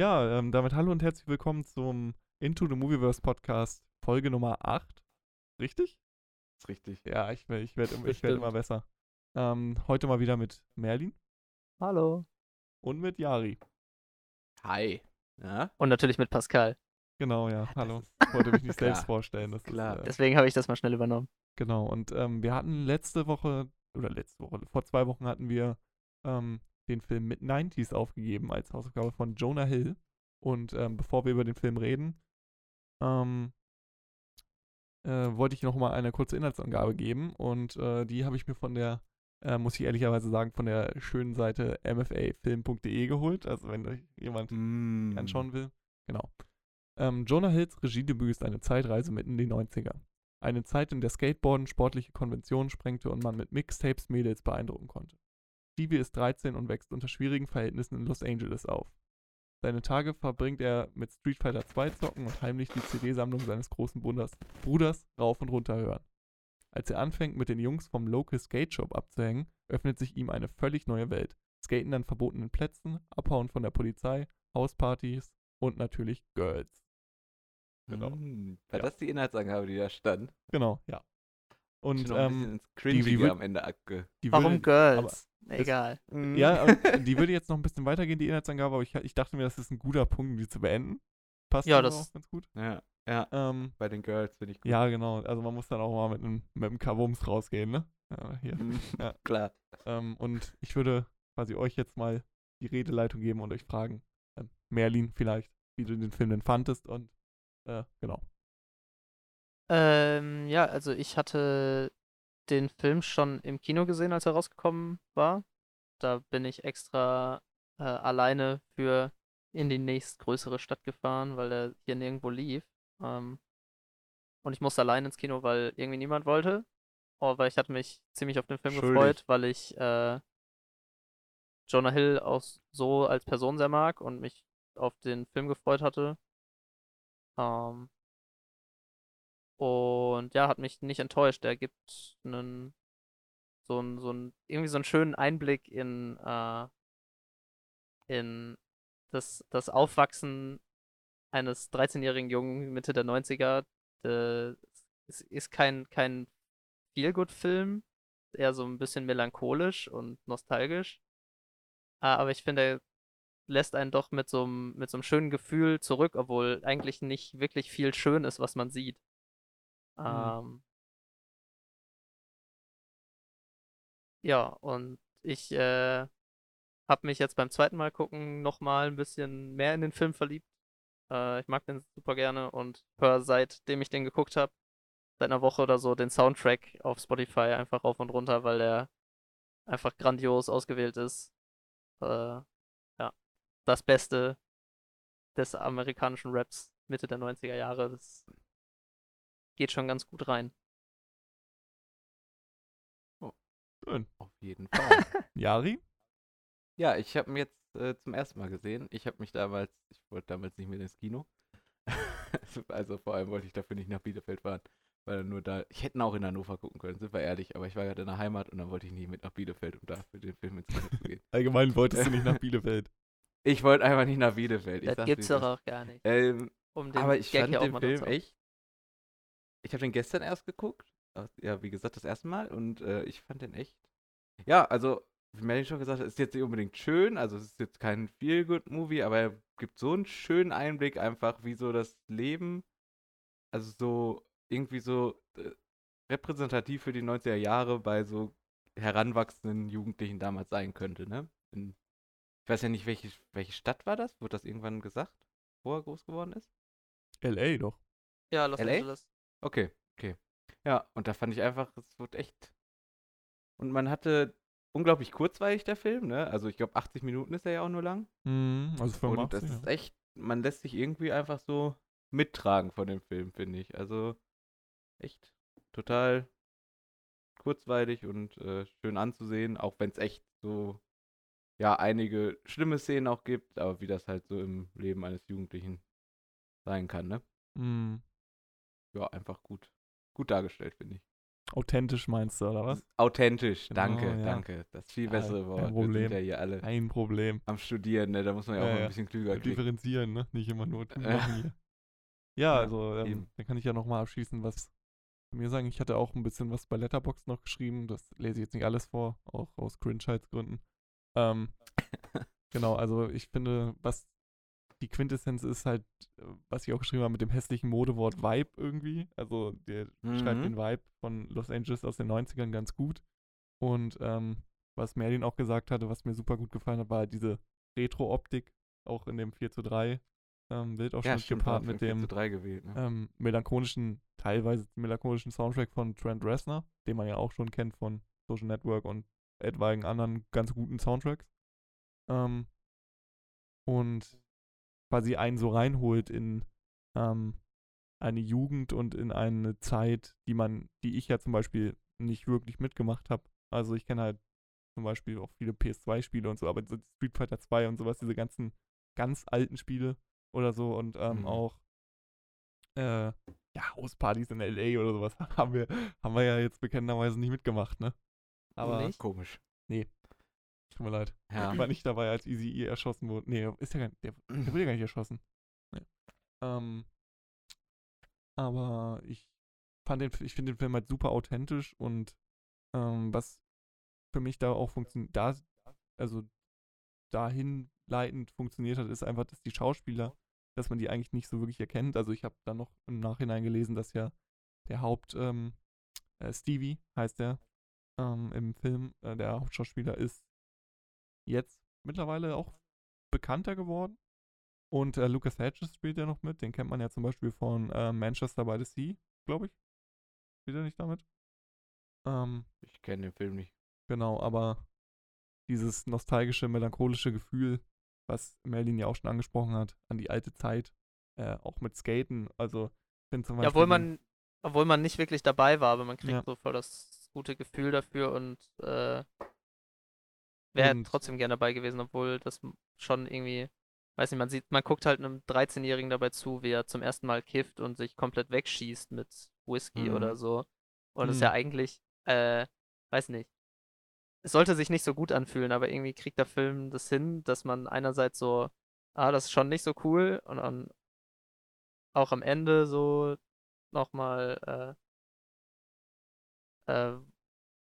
Ja, ähm, damit hallo und herzlich willkommen zum Into the Movieverse Podcast, Folge Nummer 8. Richtig? Ist richtig. Ja, ich, ich werde ich werd immer besser. Ähm, heute mal wieder mit Merlin Hallo. und mit Yari. Hi. Ja? Und natürlich mit Pascal. Genau, ja, hallo. Ich wollte mich nicht selbst vorstellen. Das Klar. Ist, äh, Deswegen habe ich das mal schnell übernommen. genau, und ähm, wir hatten letzte Woche, oder letzte Woche, vor zwei Wochen hatten wir ähm, den Film mit 90s aufgegeben als Hausaufgabe von Jonah Hill. Und ähm, bevor wir über den Film reden, ähm, äh, wollte ich noch mal eine kurze Inhaltsangabe geben. Und äh, die habe ich mir von der, äh, muss ich ehrlicherweise sagen, von der schönen Seite mfafilm.de geholt. Also wenn euch jemand Mm. anschauen will. Genau. Ähm, Jonah Hills Regiedebüt ist eine Zeitreise mitten in die 90er. Eine Zeit, in der Skateboarden sportliche Konventionen sprengte und man mit Mixtapes Mädels beeindrucken konnte. Stevie ist 13 und wächst unter schwierigen Verhältnissen in Los Angeles auf. Seine Tage verbringt er mit Street Fighter 2 zocken und heimlich die CD-Sammlung seines großen Bruders, Bruders rauf und runter hören. Als er anfängt, mit den Jungs vom Local Skate Shop abzuhängen, öffnet sich ihm eine völlig neue Welt. Skaten an verbotenen Plätzen, Abhauen von der Polizei, Hauspartys und natürlich Girls. Genau. Mm. War Ja. das die Inhaltsangabe, die da stand? Genau, ja. Und ähm, die wird- am Ende abge. die Warum würde, Girls? es- Egal. ja, die würde jetzt noch ein bisschen weitergehen, die Inhaltsangabe, aber ich, ich dachte mir, das ist ein guter Punkt, um die zu beenden. Passt Ja, das- auch ganz gut. Ja, ja. Ähm, Bei den Girls finde ich gut. ja, genau. Also man muss dann auch mal mit einem mit einem Kavums rausgehen, ne? Ja, hier. Mm. Ja. Klar. Ähm, und ich würde quasi euch jetzt mal die Redeleitung geben und euch fragen, ähm, Merlin vielleicht, wie du den Film denn fandest und äh, genau. Ähm, ja, also ich hatte den Film schon im Kino gesehen, als er rausgekommen war. Da bin ich extra äh, alleine für in die nächstgrößere Stadt gefahren, weil er hier nirgendwo lief. Ähm, und ich musste allein ins Kino, weil irgendwie niemand wollte. Aber ich hatte mich ziemlich auf den Film Schuldig. gefreut, weil ich äh, Jonah Hill auch so als Person sehr mag und mich auf den Film gefreut hatte. Ähm, und ja, hat mich nicht enttäuscht. Er gibt einen so einen, so einen, irgendwie so einen schönen Einblick in, äh, in das, das Aufwachsen eines 13-jährigen Jungen Mitte der 90er. Äh, es ist kein, kein Feel-Good-Film, eher so ein bisschen melancholisch und nostalgisch. Ah, aber ich finde, er lässt einen doch mit so einem, mit so einem schönen Gefühl zurück, obwohl eigentlich nicht wirklich viel schön ist, was man sieht. Ähm, ja, und ich äh, habe mich jetzt beim zweiten Mal gucken nochmal ein bisschen mehr in den Film verliebt. Äh, ich mag den super gerne und höre seitdem ich den geguckt habe, seit einer Woche oder so, den Soundtrack auf Spotify einfach rauf und runter, weil der einfach grandios ausgewählt ist. Äh, ja, das Beste des amerikanischen Raps Mitte der 90er Jahre. Das geht schon ganz gut rein. Schön. Auf jeden Fall. Yari? ja, ich habe ihn jetzt äh, zum ersten Mal gesehen. Ich habe mich damals, ich wollte damals nicht mehr ins Kino. also vor allem wollte ich dafür nicht nach Bielefeld fahren. Weil er nur da, ich hätte ihn auch in Hannover gucken können, sind wir ehrlich, aber ich war gerade in der Heimat und dann wollte ich nie mit nach Bielefeld, um dafür den Film ins Kino zu gehen. Allgemein wolltest du nicht nach Bielefeld. Ich wollte einfach nicht nach Bielefeld. Ich Das gibt's doch auch gar nicht. Ähm, Um den aber ich Gag fand den mal Film echt. Ich habe den gestern erst geguckt. Ja, wie gesagt, das erste Mal. Und äh, ich fand den echt. Ja, also, wie Melanie schon gesagt hat, ist jetzt nicht unbedingt schön. Also, es ist jetzt kein Feel-Good-Movie, aber er gibt so einen schönen Einblick einfach, wie so das Leben, also so irgendwie so äh, repräsentativ für die 90er Jahre bei so heranwachsenden Jugendlichen damals sein könnte, ne? In, ich weiß ja nicht, welche, welche Stadt war das? Wurde das irgendwann gesagt, wo er groß geworden ist? L.A. doch. Ja, Los LA? Angeles. Okay, okay. Ja, und da fand ich einfach, es wird echt. Und man hatte unglaublich kurzweilig der Film, ne? Also ich glaube 80 Minuten ist er ja auch nur lang. Mhm, also Und das 85. ist echt, man lässt sich irgendwie einfach so mittragen von dem Film, finde ich. Also echt total kurzweilig und äh, schön anzusehen, auch wenn es echt so, ja, einige schlimme Szenen auch gibt, aber wie das halt so im Leben eines Jugendlichen sein kann, ne? Mhm. Ja, einfach gut. Gut dargestellt, finde ich. Authentisch meinst du, oder was? Authentisch, Genau, danke, ja. danke. Das viel Ja, bessere kein Wort. Wir sind Problem. ja hier alle Kein Problem. am Studieren, ne? Da muss man ja auch mal ein bisschen klüger klicken. Differenzieren, ne? Nicht immer nur machen. Ja, also ähm, dann kann ich ja nochmal abschließen, was mir sagen. Ich hatte auch ein bisschen was bei Letterboxd noch geschrieben. Das lese ich jetzt nicht alles vor, auch aus Cringeheitsgründen. Ähm, genau, also ich finde, was die Quintessenz ist halt, äh, was ich auch geschrieben habe mit dem hässlichen Modewort Vibe irgendwie. Also der schreibt Mhm. den Vibe von Los Angeles aus den 90ern ganz gut. Und ähm, was Merlin auch gesagt hatte, was mir super gut gefallen hat, war halt diese Retro-Optik, auch in dem 4 zu 3 ähm, Bildausschnitt ja, stimmt, gepaart mit dem 4 zu 3 gewählt, ne? ähm, melancholischen, teilweise melancholischen Soundtrack von Trent Reznor, den man ja auch schon kennt von Social Network und etwaigen anderen ganz guten Soundtracks. Ähm, und quasi einen so reinholt in ähm, eine Jugend und in eine Zeit, die man, die ich ja zum Beispiel nicht wirklich mitgemacht habe. Also ich kenne halt zum Beispiel auch viele PS2-Spiele und so, aber so Street Fighter 2 und sowas, diese ganzen ganz alten Spiele oder so und ähm, Mhm. auch äh, ja, Hauspartys in LA oder sowas haben wir, haben wir ja jetzt bekennenderweise nicht mitgemacht, ne? Aber Nicht? Komisch. Tut mir leid. Ja. Ich war nicht dabei, als Easy E erschossen wurde. Nee, ist ja gar nicht, der, der wurde ja gar nicht erschossen. Nee. Ähm, aber ich fand den, ich finde den Film halt super authentisch und ähm, was für mich da auch funktioniert, da, also dahin leitend funktioniert hat, ist einfach, dass die Schauspieler, dass man die eigentlich nicht so wirklich erkennt. Also ich habe dann noch im Nachhinein gelesen, dass ja der Haupt, ähm, äh, Stevie heißt der, ähm, im Film, äh, der Hauptschauspieler ist jetzt mittlerweile auch bekannter geworden. Und äh, Lucas Hedges spielt ja noch mit. Den kennt man ja zum Beispiel von äh, Manchester by the Sea, glaube ich. Spielt er nicht damit? Ähm, Ich kenne den Film nicht. genau, aber dieses nostalgische, melancholische Gefühl, was Merlin ja auch schon angesprochen hat, an die alte Zeit, äh, auch mit Skaten. Also, finde zum Ja, Beispiel. obwohl den- man, obwohl man nicht wirklich dabei war, aber man kriegt Ja. so voll das gute Gefühl dafür und äh, wäre trotzdem gerne dabei gewesen, obwohl das schon irgendwie, weiß nicht, man sieht, man guckt halt einem 13-Jährigen dabei zu, wie er zum ersten Mal kifft und sich komplett wegschießt mit Whisky Mhm. oder so. Und es ist Mhm. ja eigentlich, äh, weiß nicht. Es sollte sich nicht so gut anfühlen, aber irgendwie kriegt der Film das hin, dass man einerseits so, ah, das ist schon nicht so cool und dann auch am Ende so nochmal, äh, äh,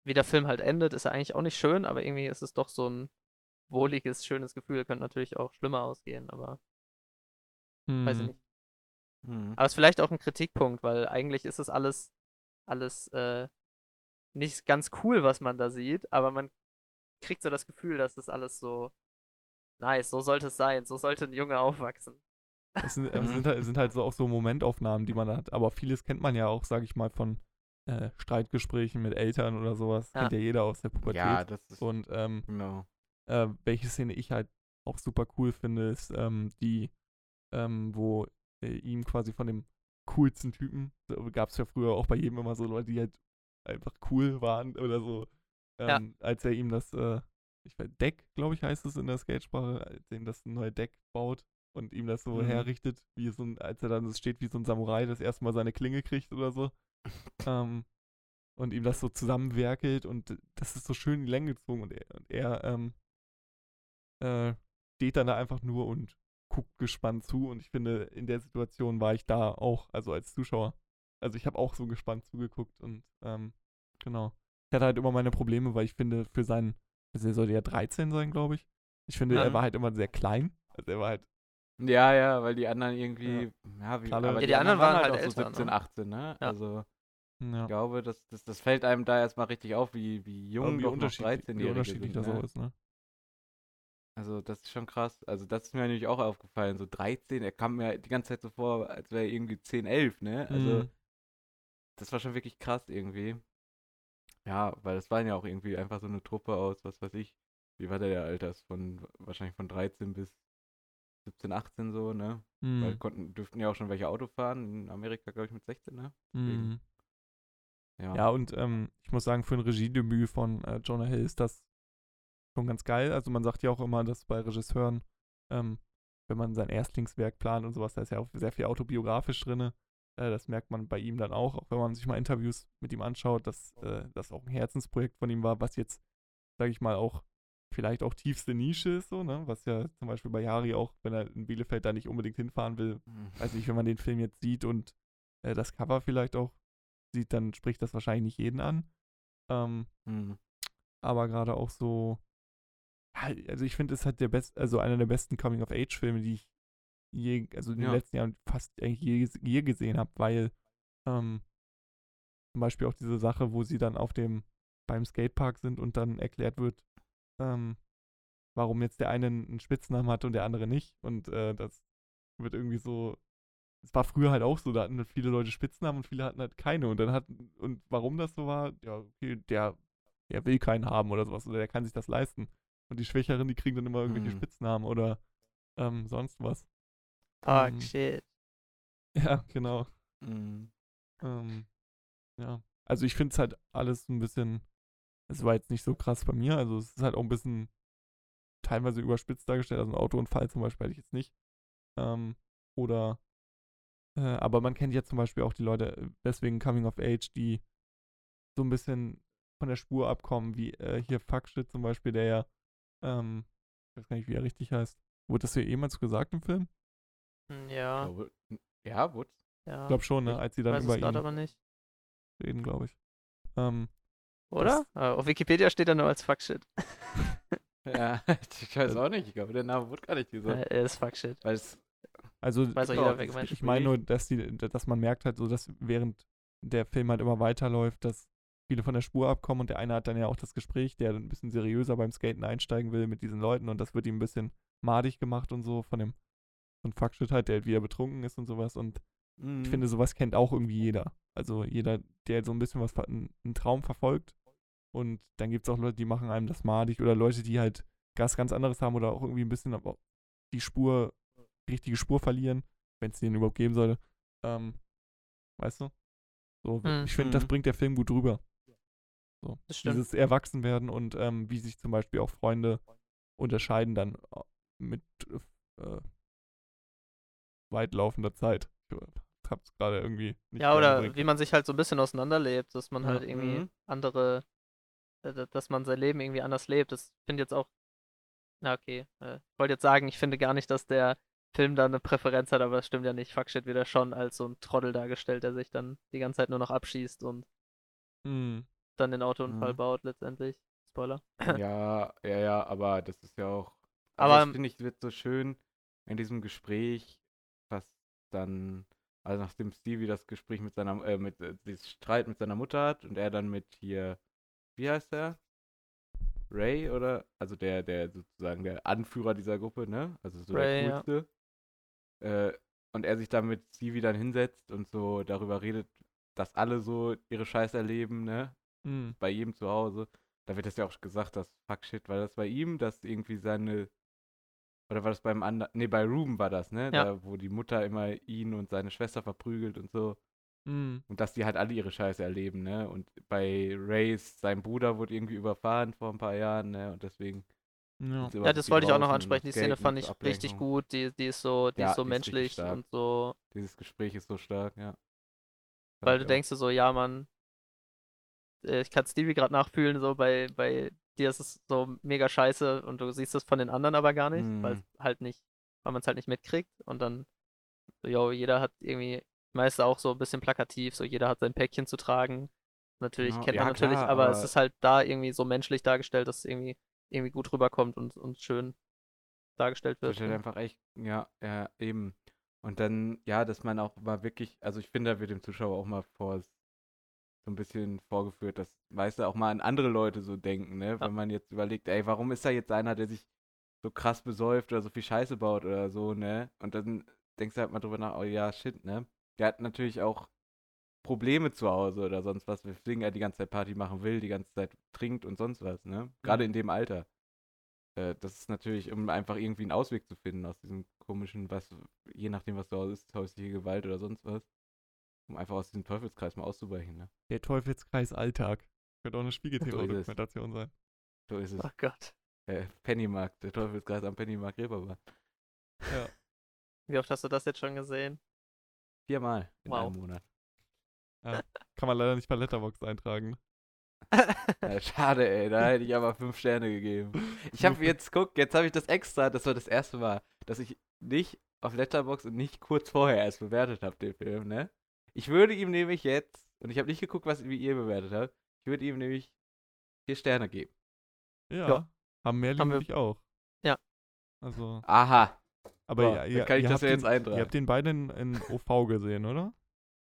wie der Film halt endet, ist ja eigentlich auch nicht schön, aber irgendwie ist es doch so ein wohliges, schönes Gefühl. Könnte natürlich auch schlimmer ausgehen, aber weiß ich Hm, nicht. Mhm. Aber es ist vielleicht auch ein Kritikpunkt, weil eigentlich ist es alles, alles äh, nicht ganz cool, was man da sieht, aber man kriegt so das Gefühl, dass das alles so nice, so sollte es sein, so sollte ein Junge aufwachsen. Es sind, es Mhm. sind, halt, es sind halt so auch so Momentaufnahmen, die man hat. Aber vieles kennt man ja auch, sage ich mal, von äh, Streitgesprächen mit Eltern oder sowas. Ja. Kennt ja jeder aus der Pubertät. Ja, das ist. Und ähm, Genau. äh, welche Szene ich halt auch super cool finde, ist ähm, die, ähm, wo äh, ihm quasi von dem coolsten Typen, so, gab es ja früher auch bei jedem immer so Leute, die halt einfach cool waren oder so, Ja. ähm, als er ihm das, äh, ich weiß, Deck, glaube ich, heißt es in der Skatesprache, als er ihm das neue Deck baut und ihm das so Mhm. herrichtet, wie so ein, als er dann steht wie so ein Samurai, das erste Mal seine Klinge kriegt oder so. ähm, und ihm das so zusammenwerkelt und das ist so schön in die Länge gezogen und er, und er ähm, äh, steht dann da einfach nur und guckt gespannt zu und ich finde, in der Situation war ich da auch, also als Zuschauer. Also ich habe auch so gespannt zugeguckt und ähm, genau. Ich hatte halt immer meine Probleme, weil ich finde, für seinen, also er sollte ja 13 sein, glaube ich. Ich finde, er Mhm. war halt immer sehr klein. Also er war halt, Ja, ja, weil die anderen irgendwie. Ja, wie, Kalle- aber Ja, die anderen waren halt auch so älter, 17, ne? 18, ne? Ja. Also, ja, ich glaube, das, das, das fällt einem da erstmal richtig auf, wie, wie jung wie doch noch unterschiedlich, 13 wie unterschiedlich das sind, so ne? ist, ne? Also, das ist schon krass. Also, das ist mir natürlich auch aufgefallen. So 13, er kam mir die ganze Zeit so vor, als wäre er irgendwie 10, 11, ne? Also, Mhm. das war schon wirklich krass irgendwie. Ja, weil das waren ja auch irgendwie einfach so eine Truppe aus, was weiß ich. Wie war der der Alters? Von wahrscheinlich von 13 bis 17, 18 so, ne? Weil Mhm. konnten, dürften ja auch schon welche Auto fahren. In Amerika, glaube ich, mit 16, ne? deswegen- Mhm. Ja. Ja, und ähm, ich muss sagen, für ein Regiedebüt von äh, Jonah Hill ist das schon ganz geil. Also man sagt ja auch immer, dass bei Regisseuren, ähm, wenn man sein Erstlingswerk plant und sowas, da ist ja auch sehr viel autobiografisch drin. Äh, das merkt man bei ihm dann auch, auch wenn man sich mal Interviews mit ihm anschaut, dass äh, das auch ein Herzensprojekt von ihm war, was jetzt, sage ich mal, auch vielleicht auch tiefste Nische ist, so, ne? Was ja zum Beispiel bei Jari auch, wenn er in Bielefeld da nicht unbedingt hinfahren will, Mhm. weiß nicht, wenn man den Film jetzt sieht und äh, das Cover vielleicht auch sieht, dann spricht das wahrscheinlich nicht jeden an. Ähm, Mhm. aber gerade auch so, also ich finde, es hat der best, also einer der besten Coming-of-Age-Filme, die ich je, also in den Ja. letzten Jahren fast eigentlich je, je gesehen habe, weil ähm, zum Beispiel auch diese Sache, wo sie dann auf dem, beim Skatepark sind und dann erklärt wird, ähm, warum jetzt der eine einen Spitznamen hat und der andere nicht. Und äh, das wird irgendwie so. Es war früher halt auch so, da hatten viele Leute Spitznamen und viele hatten halt keine. Und dann hat, und warum das so war, ja, okay, der, der will keinen haben oder sowas, oder der kann sich das leisten. Und die Schwächeren, die kriegen dann immer irgendwelche Mhm. Spitznamen oder ähm, sonst was. Fuck, Ähm, shit. Ja, genau. Mhm. Ähm, ja. Also ich finde es halt alles ein bisschen, es war jetzt nicht so krass bei mir, also es ist halt auch ein bisschen teilweise überspitzt dargestellt, also ein Autounfall zum Beispiel hätte ich jetzt nicht. Ähm, oder, äh, aber man kennt ja zum Beispiel auch die Leute, deswegen Coming of Age, die so ein bisschen von der Spur abkommen, wie äh, hier Fuckshit zum Beispiel, der ja, ähm, ich weiß gar nicht, wie er richtig heißt. Wurde das hier jemals gesagt im Film? Hm, Ja, Glaube- Ja, wurde. ja. Ich glaube schon, ne? Als sie dann weiß über ihn aber nicht. reden, glaube ich. Ähm, Oder? Äh, auf Wikipedia steht er nur als Fuckshit. Ja, ich weiß auch nicht. Ich glaube, der Name wurde gar nicht gesagt. Er ist Fuckshit. Weil es, Also Weiß auch jeder, wer gemeint ich meine nur, dass die, dass man merkt halt so, dass während der Film halt immer weiterläuft, dass viele von der Spur abkommen und der eine hat dann ja auch das Gespräch, der ein bisschen seriöser beim Skaten einsteigen will mit diesen Leuten und das wird ihm ein bisschen madig gemacht und so von dem von Fuckshit halt, der halt wieder betrunken ist und sowas und Mhm. ich finde, sowas kennt auch irgendwie jeder. Also jeder, der so ein bisschen was, ver- einen Traum verfolgt und dann gibt es auch Leute, die machen einem das madig oder Leute, die halt ganz, ganz anderes haben oder auch irgendwie ein bisschen aber die Spur, richtige Spur verlieren, wenn es den überhaupt geben sollte. Ähm, weißt du? So, Mhm. ich finde, das Mhm. bringt der Film gut rüber. So, Das stimmt. dieses Erwachsenwerden und ähm, wie sich zum Beispiel auch Freunde unterscheiden dann äh, mit äh, weitlaufender Zeit. Ich hab's gerade irgendwie nicht Ja, oder wie man sich halt so ein bisschen auseinanderlebt, dass man Ja. halt irgendwie Mhm. andere, äh, dass man sein Leben irgendwie anders lebt. Das finde jetzt auch, na okay, äh, ich wollte jetzt sagen, ich finde gar nicht, dass der Film da eine Präferenz hat, aber das stimmt ja nicht. Fuckshit wird er schon als so ein Trottel dargestellt, der sich dann die ganze Zeit nur noch abschießt und Hm. dann den Autounfall Mhm. baut letztendlich. Spoiler. Ja, ja, ja, aber das ist ja auch. Aber- Also das finde ich, wird so schön in diesem Gespräch, was dann, also nachdem Stevie das Gespräch mit seiner, äh, mit, äh, dieses Streit mit seiner Mutter hat und er dann mit hier, wie heißt er? Ray oder? Also der, der sozusagen der Anführer dieser Gruppe, ne? Also so Ray, der ja. Äh, und er sich dann mit Stevie dann hinsetzt und so darüber redet, dass alle so ihre Scheiße erleben, ne? Hm. bei jedem zu Hause. Da wird das ja auch gesagt, dass Fuck Shit, war das bei ihm, dass irgendwie seine oder war das beim anderen, nee, bei Ruben war das, ne? Ja. Da, wo die Mutter immer ihn und seine Schwester verprügelt und so. Hm. Und dass die halt alle ihre Scheiße erleben, ne? Und bei Rays, sein Bruder wurde irgendwie überfahren vor ein paar Jahren, ne? Und deswegen. Ja. Ja, das wollte ich auch noch ansprechen. Die Szene fand ich richtig Ablenkung. gut. Die, die ist so, die Ja, ist so die ist richtig menschlich stark. und so Dieses Gespräch ist so stark, ja. Weil du auch. denkst dir so, ja, Mann, äh, ich kann Stevie gerade nachfühlen, so bei, bei dir ist es so mega scheiße und du siehst es von den anderen aber gar nicht, weil Mhm. es halt nicht, weil man es halt nicht mitkriegt und dann, so, yo, jeder hat irgendwie, meist auch so ein bisschen plakativ, so jeder hat sein Päckchen zu tragen. Natürlich Genau, kennt ja, man natürlich, klar, aber es aber- ist halt da irgendwie so menschlich dargestellt, dass es irgendwie, irgendwie gut rüberkommt und, und schön dargestellt Das wird. ist halt einfach echt, ja, ja, eben. Und dann, ja, dass man auch mal wirklich, also ich finde, da wird dem Zuschauer auch mal vor so ein bisschen vorgeführt, dass, weißt du, auch mal an andere Leute so denken, ne? Wenn man jetzt überlegt, ey, warum ist da jetzt einer, der sich so krass besäuft oder so viel Scheiße baut oder so, ne? Und dann denkst du halt mal drüber nach, oh ja, shit, ne? Der hat natürlich auch Probleme zu Hause oder sonst was, weswegen er die ganze Zeit Party machen will, die ganze Zeit trinkt und sonst was, ne? Gerade Mhm. in dem Alter. Äh, das ist natürlich, um einfach irgendwie einen Ausweg zu finden aus diesem komischen, was, je nachdem, was zu Hause ist, häusliche Gewalt oder sonst was. Um einfach aus diesem Teufelskreis mal auszubrechen, ne? Der Teufelskreis Alltag. Könnte auch eine Spiegel-TV-Dokumentation sein. So ist es. Oh Gott. Äh, Pennymarkt, der Teufelskreis am Pennymarkt Reeperbahn. Ja. Wie oft hast du das jetzt schon gesehen? Viermal in Wow. einem Monat. Kann man leider nicht bei Letterboxd eintragen. Ja, schade, ey. Da hätte ich aber fünf Sterne gegeben. Ich habe jetzt, guck, jetzt habe ich das extra, das war das erste Mal, dass ich nicht auf Letterboxd und nicht kurz vorher erst bewertet habe, den Film, ne? Ich würde ihm nämlich jetzt, und ich habe nicht geguckt, was wie ihr bewertet habt, ich würde ihm nämlich vier Sterne geben. Ja. Ja. Haben mehr Haben wir- dich auch. Ja. Also, Aha. aber So, ja, dann ihr, kann ich das ja jetzt den, eintragen. Ihr habt den beiden in OV gesehen, oder?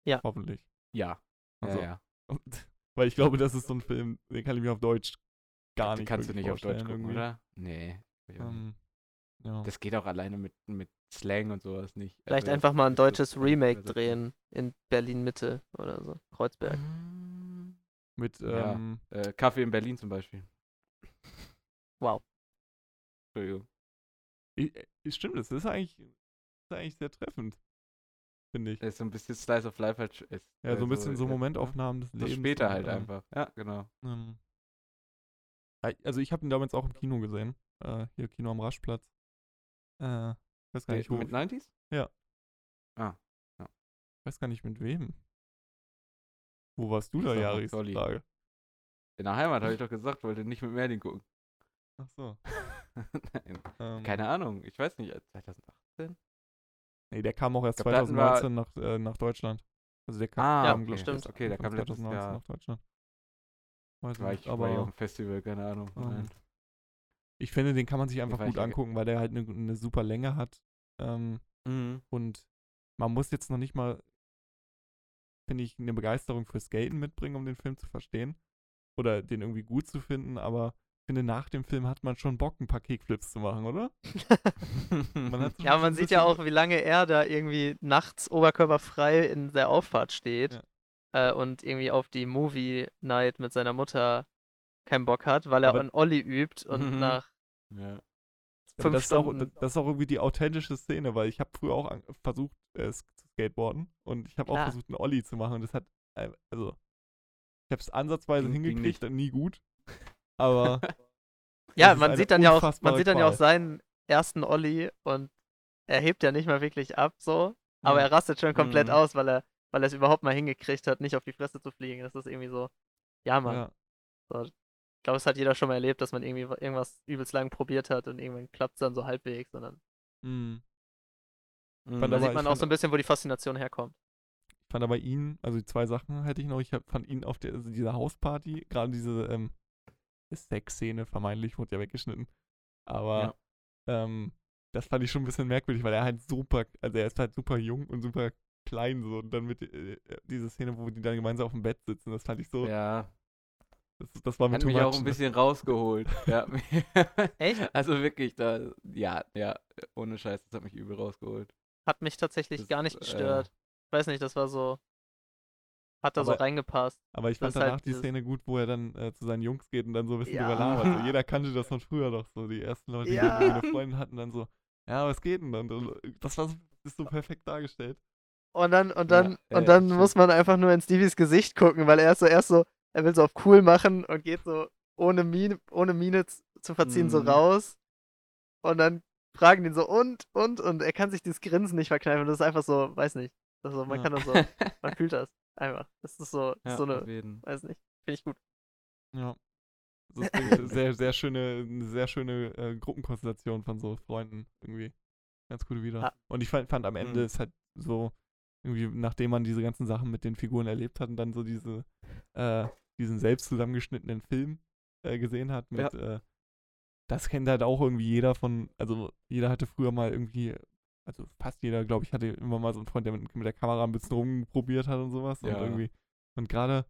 Ja. Hoffentlich. Ja. Also, ja, ja. Und, weil ich glaube, das ist so ein Film, den kann ich mir auf Deutsch gar Den nicht kannst du nicht auf Deutsch vorstellen gucken, irgendwie. oder? Nee. Ich nicht. Ähm, ja. Das geht auch alleine mit, mit Slang und sowas nicht. Vielleicht Also, einfach mal ein deutsches Remake drehen in Berlin-Mitte oder so. Kreuzberg. Mm, Mit, Ja. ähm, Äh, Kaffee in Berlin zum Beispiel. Wow. Entschuldigung. i- i- stimmt, das ist eigentlich, das ist eigentlich sehr treffend, finde ich. Ist so ein bisschen Slice of Life halt. Ist, Ja, so ein bisschen so ja, Momentaufnahmen des So Lebens. später halt ähm, einfach. Ja, genau. Ähm, ja, also ich habe ihn damals auch im Kino gesehen. Äh, hier Kino am Raschplatz. Äh, weiß gar nicht, wo. Mit 90s? weiß gar nicht mit wem. Wo warst du da, Sag mal, Jari? ist die Dolly. Frage. In der Heimat habe ich doch gesagt, wollte nicht mit Merlin gucken. Ach so. Nein. Ähm, Keine Ahnung, ich weiß nicht, äh, 2018? Nee, der kam auch erst glaub, da hatten wir- 2019 nach, äh, nach Deutschland. Also der kam, Ah, Ja, kam, okay. stimmt. Okay, der kam Anfang letztes 2019 Jahr. nach Deutschland. Weiß War nicht, ich aber, auf aber dem Festival, keine Ahnung. ähm, ich finde, den kann man sich einfach war gut angucken, weil der halt eine ne super Länge hat. Ähm, Mhm. und man muss jetzt noch nicht mal, finde ich, eine Begeisterung für Skaten mitbringen, um den Film zu verstehen. Oder den irgendwie gut zu finden, aber finde, nach dem Film hat man schon Bock, ein paar Kickflips zu machen, oder? Man hat so Ja, man sieht ja auch, wie lange er da irgendwie nachts oberkörperfrei in der Auffahrt steht äh, und irgendwie auf die Movie Night mit seiner Mutter keinen Bock hat, weil er Aber- an Olli übt und Mhm. nach ja. Fünf das ist, auch, Stunden. das ist auch irgendwie die authentische Szene, weil ich habe früher auch an, versucht äh, zu skateboarden und ich habe auch versucht, einen Olli zu machen und das hat, äh, also, ich habe es ansatzweise hingekriegt und nie gut, aber ja, man sieht dann ja auch, man sieht dann ja auch seinen ersten Olli und er hebt ja nicht mal wirklich ab, so, aber Ja. er rastet schon komplett Mhm. aus, weil er, weil er es überhaupt mal hingekriegt hat, nicht auf die Fresse zu fliegen. Das ist irgendwie so, ja, Mann. ja, Ich glaube, es hat jeder schon mal erlebt, dass man irgendwie wa- irgendwas übelst lang probiert hat und irgendwann klappt es dann so halbwegs. Mh. Mhm. Fand da sieht man auch so ein bisschen, wo die Faszination herkommt. ich fand aber ihn, also die zwei Sachen hätte ich noch, ich hab, fand ihn auf der, also dieser Hausparty, gerade diese ähm, Sexszene vermeintlich, wurde ja weggeschnitten, aber ähm, das fand ich schon ein bisschen merkwürdig, weil er halt super, also er ist halt super jung und super klein so und dann mit äh, diese Szene, wo die dann gemeinsam auf dem Bett sitzen, das fand ich so, Ja, das, das war mir hat mich much, auch ein ne? bisschen rausgeholt. ja. Echt? Also wirklich, da, ja, ja, ohne Scheiß, das hat mich übel rausgeholt. Hat mich tatsächlich Das, gar nicht äh, gestört. Ich weiß nicht, das war so. Hat da so reingepasst. Aber ich Das fand halt danach die dieses- Szene gut, wo er dann äh, zu seinen Jungs geht und dann so ein bisschen Ja. drüber labert. So, jeder kannte das von früher doch so. Die ersten Leute, die Ja. eine Freundin hatten, dann so, ja, was geht denn dann? Das war so, das ist so perfekt dargestellt. Und dann, und dann, ja, und dann muss man einfach nur in Stevies Gesicht gucken, weil er ist so erst so, er will so auf cool machen und geht so ohne Miene, ohne Miene zu verziehen so Mhm. raus. Und dann fragen ihn so und, und, und er kann sich dieses Grinsen nicht verkneifen. Das ist einfach so, weiß nicht. Das ist so, man Ja. kann dann so, man fühlt das einfach. Das ist so, ja, so eine, weiß nicht, finde ich gut. Ja. Das ist eine sehr, sehr schöne, sehr schöne äh, Gruppenkonstellation von so Freunden irgendwie. Ganz coole wieder. Ja. Und ich fand, fand am Ende Mhm. ist halt so, irgendwie, nachdem man diese ganzen Sachen mit den Figuren erlebt hat und dann so diese, äh, diesen selbst zusammengeschnittenen Film äh, gesehen hat mit, äh, das kennt halt auch irgendwie jeder von, also jeder hatte früher mal irgendwie, also fast jeder, glaube ich, hatte immer mal so einen Freund, der mit, mit der Kamera ein bisschen rumprobiert hat und sowas. Und Ja. irgendwie, und gerade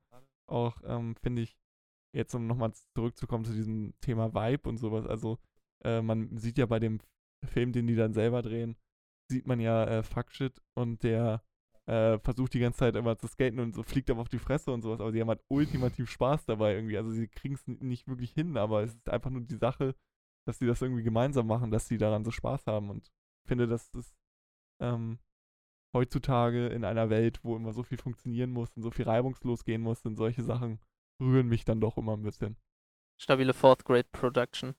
auch, ähm, finde ich, jetzt um nochmal zurückzukommen zu diesem Thema Vibe und sowas, also äh, man sieht ja bei dem Film, den die dann selber drehen, sieht man ja äh, Fuckshit und der äh, versucht die ganze Zeit immer zu skaten und so fliegt aber auf die Fresse und sowas, aber sie haben halt ultimativ Spaß dabei irgendwie. Also sie kriegen es nicht wirklich hin, aber es ist einfach nur die Sache, dass sie das irgendwie gemeinsam machen, dass sie daran so Spaß haben und finde, dass das ähm, heutzutage in einer Welt, wo immer so viel funktionieren muss und so viel reibungslos gehen muss, sind solche Sachen rühren mich dann doch immer ein bisschen. Stabile Fourth Grade Production.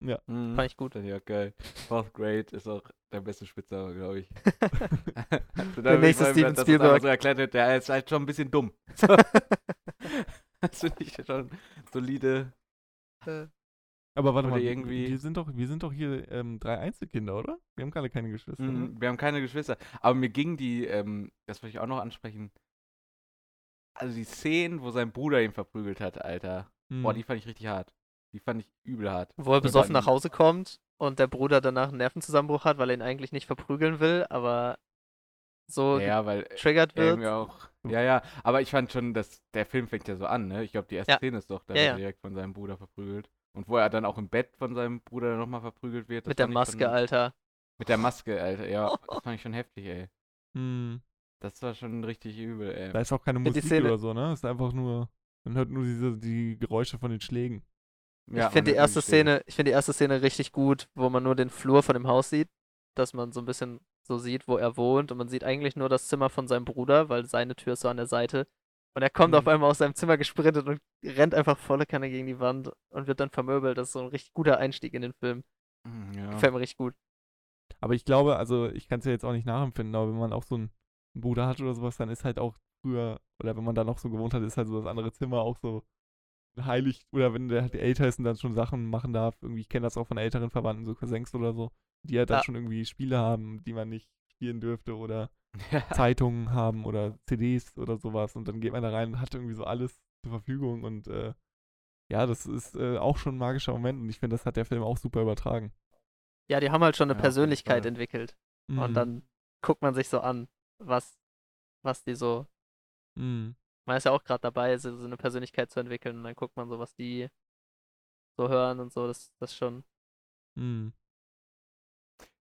Mhm. Fand ich gut. Ja, geil. Fourth Grade ist auch der beste Spitzer, glaube ich. also, Der nächste allem, Steven Spielberg. So erklärt wird, der ist halt schon ein bisschen dumm. So. das finde ich schon solide. Äh, Aber warte Oder mal, wir- irgendwie- wir sind doch, wir sind doch hier ähm, drei Einzelkinder, oder? Wir haben gerade keine Geschwister. ne? Mhm, wir haben keine Geschwister. Aber mir ging die, ähm, das wollte ich auch noch ansprechen. Also die Szenen, wo sein Bruder ihn verprügelt hat, Alter. Mhm. Boah, die fand ich richtig hart. Die fand ich übel hart. Wo er besoffen nach Hause kommt und der Bruder danach einen Nervenzusammenbruch hat, weil er ihn eigentlich nicht verprügeln will, aber so Ja, weil getriggert er wird. auch. Ja, ja. Aber ich fand schon, dass der Film fängt ja so an, ne? Ich glaube, die erste Ja. Szene ist doch, da Ja, wird ja. er direkt von seinem Bruder verprügelt. Und wo er dann auch im Bett von seinem Bruder nochmal verprügelt wird. das Mit der Maske, schon, Alter. Mit der Maske, Alter. Ja, das fand ich schon heftig, ey. Mhm. Das war schon richtig übel, ey. Da ist auch keine Musik Szene- oder so, ne? Ist einfach nur, man hört nur diese, die Geräusche von den Schlägen. Ja, ich finde die erste. Szene, ich finde die erste Szene richtig gut, wo man nur den Flur von dem Haus sieht, dass man so ein bisschen so sieht, wo er wohnt und man sieht eigentlich nur das Zimmer von seinem Bruder, weil seine Tür ist so an der Seite. Und er kommt Mhm. auf einmal aus seinem Zimmer gesprintet und rennt einfach volle Kanne gegen die Wand und wird dann vermöbelt. Das ist so ein richtig guter Einstieg in den Film. Mhm, Ja. Gefällt mir richtig gut. Aber ich glaube, also ich kann es ja jetzt auch nicht nachempfinden, aber wenn man auch so einen Bruder hat oder sowas, dann ist halt auch früher, oder wenn man da noch so gewohnt hat, ist halt so das andere Zimmer auch so heilig, oder wenn der halt älter ist und dann schon Sachen machen darf, irgendwie, ich kenne das auch von älteren Verwandten, so Cousins oder so, die halt dann Ja. schon irgendwie Spiele haben, die man nicht spielen dürfte oder. Zeitungen haben oder CDs oder sowas und dann geht man da rein und hat irgendwie so alles zur Verfügung und äh, ja, das ist äh, auch schon ein magischer Moment und ich finde, das hat der Film auch super übertragen. Ja, die haben halt schon eine Ja, Persönlichkeit Fall. entwickelt. Mhm. Und dann guckt man sich so an, was, was die so. Mhm. Man ist ja auch gerade dabei, so, so eine Persönlichkeit zu entwickeln und dann guckt man so, was die so hören und so. Das, das schon. Mhm.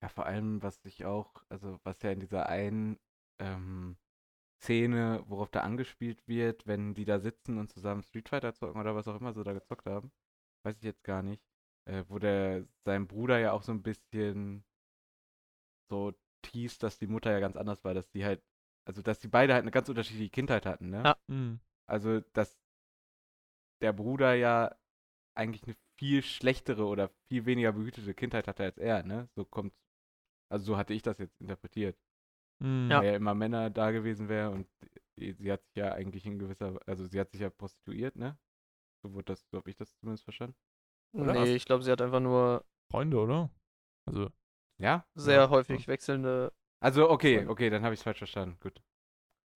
Ja, vor allem, was ich auch, also was ja in dieser einen ähm, Szene, worauf da angespielt wird, wenn die da sitzen und zusammen Street Fighter zocken oder was auch immer sie da gezockt haben, weiß ich jetzt gar nicht, äh, wo der sein Bruder ja auch so ein bisschen so teast, dass die Mutter ja ganz anders war, dass die halt, also dass die beide halt eine ganz unterschiedliche Kindheit hatten, ne? Ja. Mhm. Also, dass der Bruder ja eigentlich eine viel schlechtere oder viel weniger behütete Kindheit hatte als er, ne? So kommt, also so hatte ich das jetzt interpretiert. Mhm. Ja. Weil ja immer Männer da gewesen wäre und sie hat sich ja eigentlich in gewisser, also sie hat sich ja prostituiert, ne? So wurde das, so habe ich das zumindest verstanden. Oder? Nee, ich glaube, sie hat einfach nur Freunde, oder? Also, Ja? sehr Ja, häufig wechselnde Also, okay, Freunde. okay, dann habe ich es falsch verstanden. Gut.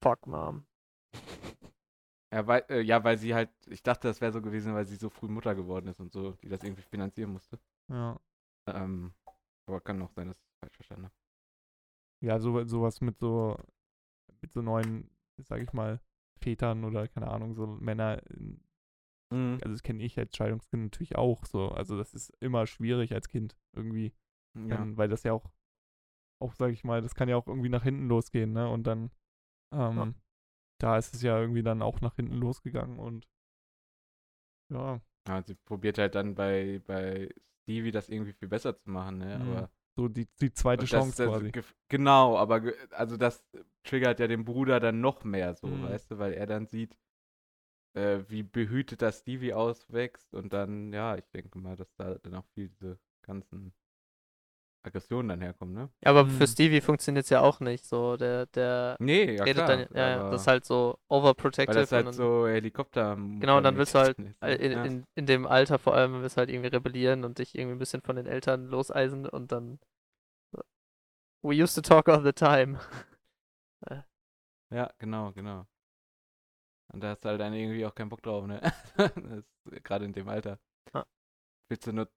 Fuck Mom. Ja weil, äh, ja, weil sie halt, ich dachte, das wäre so gewesen, weil sie so früh Mutter geworden ist und so, die das irgendwie finanzieren musste. ja. Ähm, aber kann auch sein, dass ich es falsch verstanden habe. Ja, so, sowas mit so, mit so neuen, sag ich mal, Vätern oder keine Ahnung, so Männer, in- Mhm. also das kenne ich als Scheidungskind natürlich auch so. Also das ist immer schwierig als Kind irgendwie. Ja. Ähm, weil das ja auch, auch sag ich mal, das kann ja auch irgendwie nach hinten losgehen, ne? Und dann, ähm, da ist es ja irgendwie dann auch nach hinten losgegangen und ja, Ja, sie probiert halt dann bei, bei Stevie das irgendwie viel besser zu machen, ne? Mhm. Aber so die, die zweite und Chance das, quasi. Genau, aber also das triggert ja den Bruder dann noch mehr so, Mhm. weißt du, weil er dann sieht, äh, wie behütet das Stevie auswächst und dann, ja, ich denke mal, dass da dann auch viel diese ganzen Aggressionen dann herkommen, ne? Ja, aber Hm. für Stevie funktioniert es ja auch nicht. So, der, der Nee, ja redet klar. dann, ja, ja, das ist halt so weil overprotective. das halt und so Helikopter. Genau, und dann willst du halt äh, in, ja. in, in dem Alter vor allem willst du halt irgendwie rebellieren und dich irgendwie ein bisschen von den Eltern loseisen und dann. We used to talk all the time. Ja, genau, genau. Und da hast du halt dann irgendwie auch keinen Bock drauf, ne? Gerade in dem Alter. Ja. Willst du nur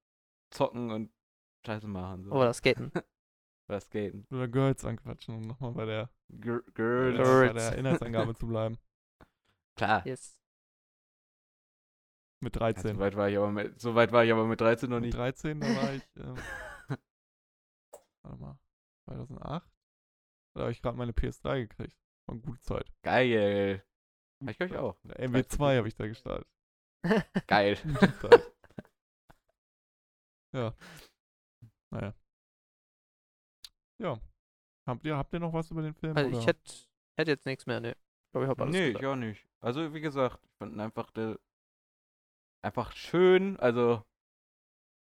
zocken und Scheiße machen. So. Oder Skaten. Oder skaten. Oder Girls anquatschen, um nochmal bei der, Gir Girls. bei der Inhaltsangabe zu bleiben. Klar. Yes. Mit Ja, 13. so, weit war ich aber mit, so weit war ich aber mit 13 noch Mit nicht. 13, da war ich, ähm, warte mal, 2008? Da habe ich gerade meine PS3 gekriegt. War eine gute Zeit. Geil. Hab ich glaube ich auch. MW2 habe ich da gestartet. Geil. Ja. Naja. Ja. Habt ihr, habt ihr noch was über den Film? Also oder? ich hätte hätt jetzt nichts mehr, ne. Ich glaube, ich habe alles Nee, gesagt. ich auch nicht. Also, wie gesagt, ich fand ihn einfach der, einfach schön. Also,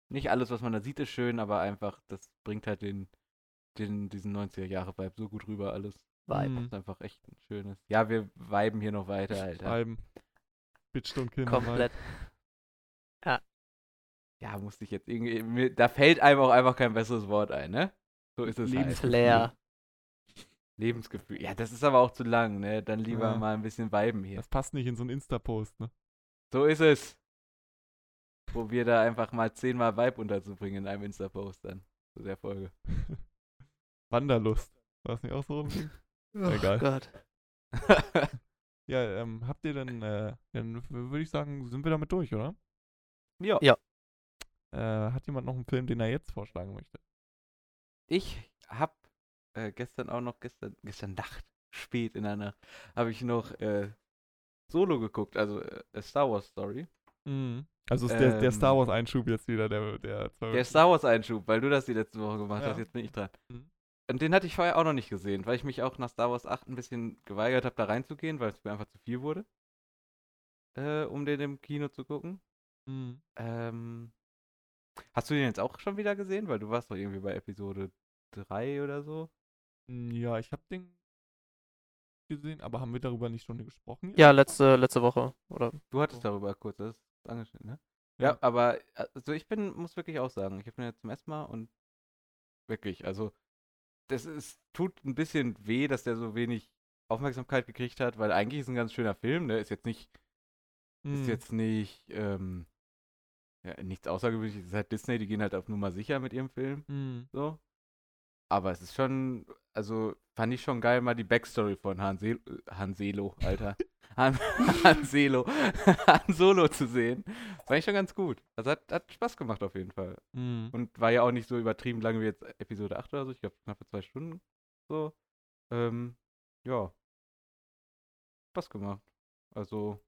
nicht alles, was man da sieht, ist schön, aber einfach, das bringt halt den, den diesen 90er-Jahre-Vibe so gut rüber, alles. Vibe. Mhm. Das ist einfach echt ein schönes. Ja, wir viben hier noch weiter, Alter. Schreiben. Bitch und Kinder. Komplett. Ja, musste ich jetzt irgendwie. Mir, da fällt einem auch einfach kein besseres Wort ein, ne? So ist es halt. Flair. Lebensgefühl. Ja, das ist aber auch zu lang, ne? Dann lieber Ja. mal ein bisschen viben hier. Das passt nicht in so einen Insta-Post, ne? So ist es. Wo wir da einfach mal zehnmal Vibe unterzubringen in einem Insta-Post dann. Zu der Folge. Wanderlust. War das nicht auch so ein Ding? Oh Egal. Gott. Ja, ähm, habt ihr denn, äh, dann würde ich sagen, sind wir damit durch, oder? ja. Ja. Äh, hat jemand noch einen Film, den er jetzt vorschlagen möchte? Ich hab äh, gestern auch noch, gestern, gestern Nacht, spät in der Nacht, habe ich noch äh, Solo geguckt, also äh, Star Wars Story. Also ist der, der Ähm, Star Wars Einschub jetzt wieder, der, der, Der Star Wars Einschub, weil du das die letzte Woche gemacht Ja. hast, jetzt bin ich dran. Mhm. Und den hatte ich vorher auch noch nicht gesehen, weil ich mich auch nach Star Wars 8 ein bisschen geweigert habe, da reinzugehen, weil es mir einfach zu viel wurde. Äh, um den im Kino zu gucken. Mhm. Ähm, hast du den jetzt auch schon wieder gesehen? Weil du warst doch irgendwie bei Episode 3 oder so. Mm, Ja, ich habe den gesehen, aber haben wir darüber nicht schon gesprochen? Ja, letzte, letzte Woche. Oder Du hattest darüber kurz das angeschnitten, ne? Ja, aber also ich bin, muss wirklich auch sagen, ich habe den jetzt zum ersten Mal und wirklich, also das ist, tut ein bisschen weh, dass der so wenig Aufmerksamkeit gekriegt hat, weil eigentlich ist ein ganz schöner Film, ne? Ist jetzt nicht, ist Mhm. jetzt nicht, ähm, ja, nichts Außergewöhnliches. Es ist halt Disney, die gehen halt auf Nummer sicher mit ihrem Film, Mhm. so. Aber es ist schon, also fand ich schon geil, mal die Backstory von Han, Sel Han Selo, Alter. Han, Han Selo, Han Solo zu sehen. Fand ich schon ganz gut. Also hat, hat Spaß gemacht auf jeden Fall. Mhm. Und war ja auch nicht so übertrieben lange wie jetzt Episode 8 oder so. Ich glaube, knappe zwei Stunden. So. Ähm, ja. Spaß gemacht. Also.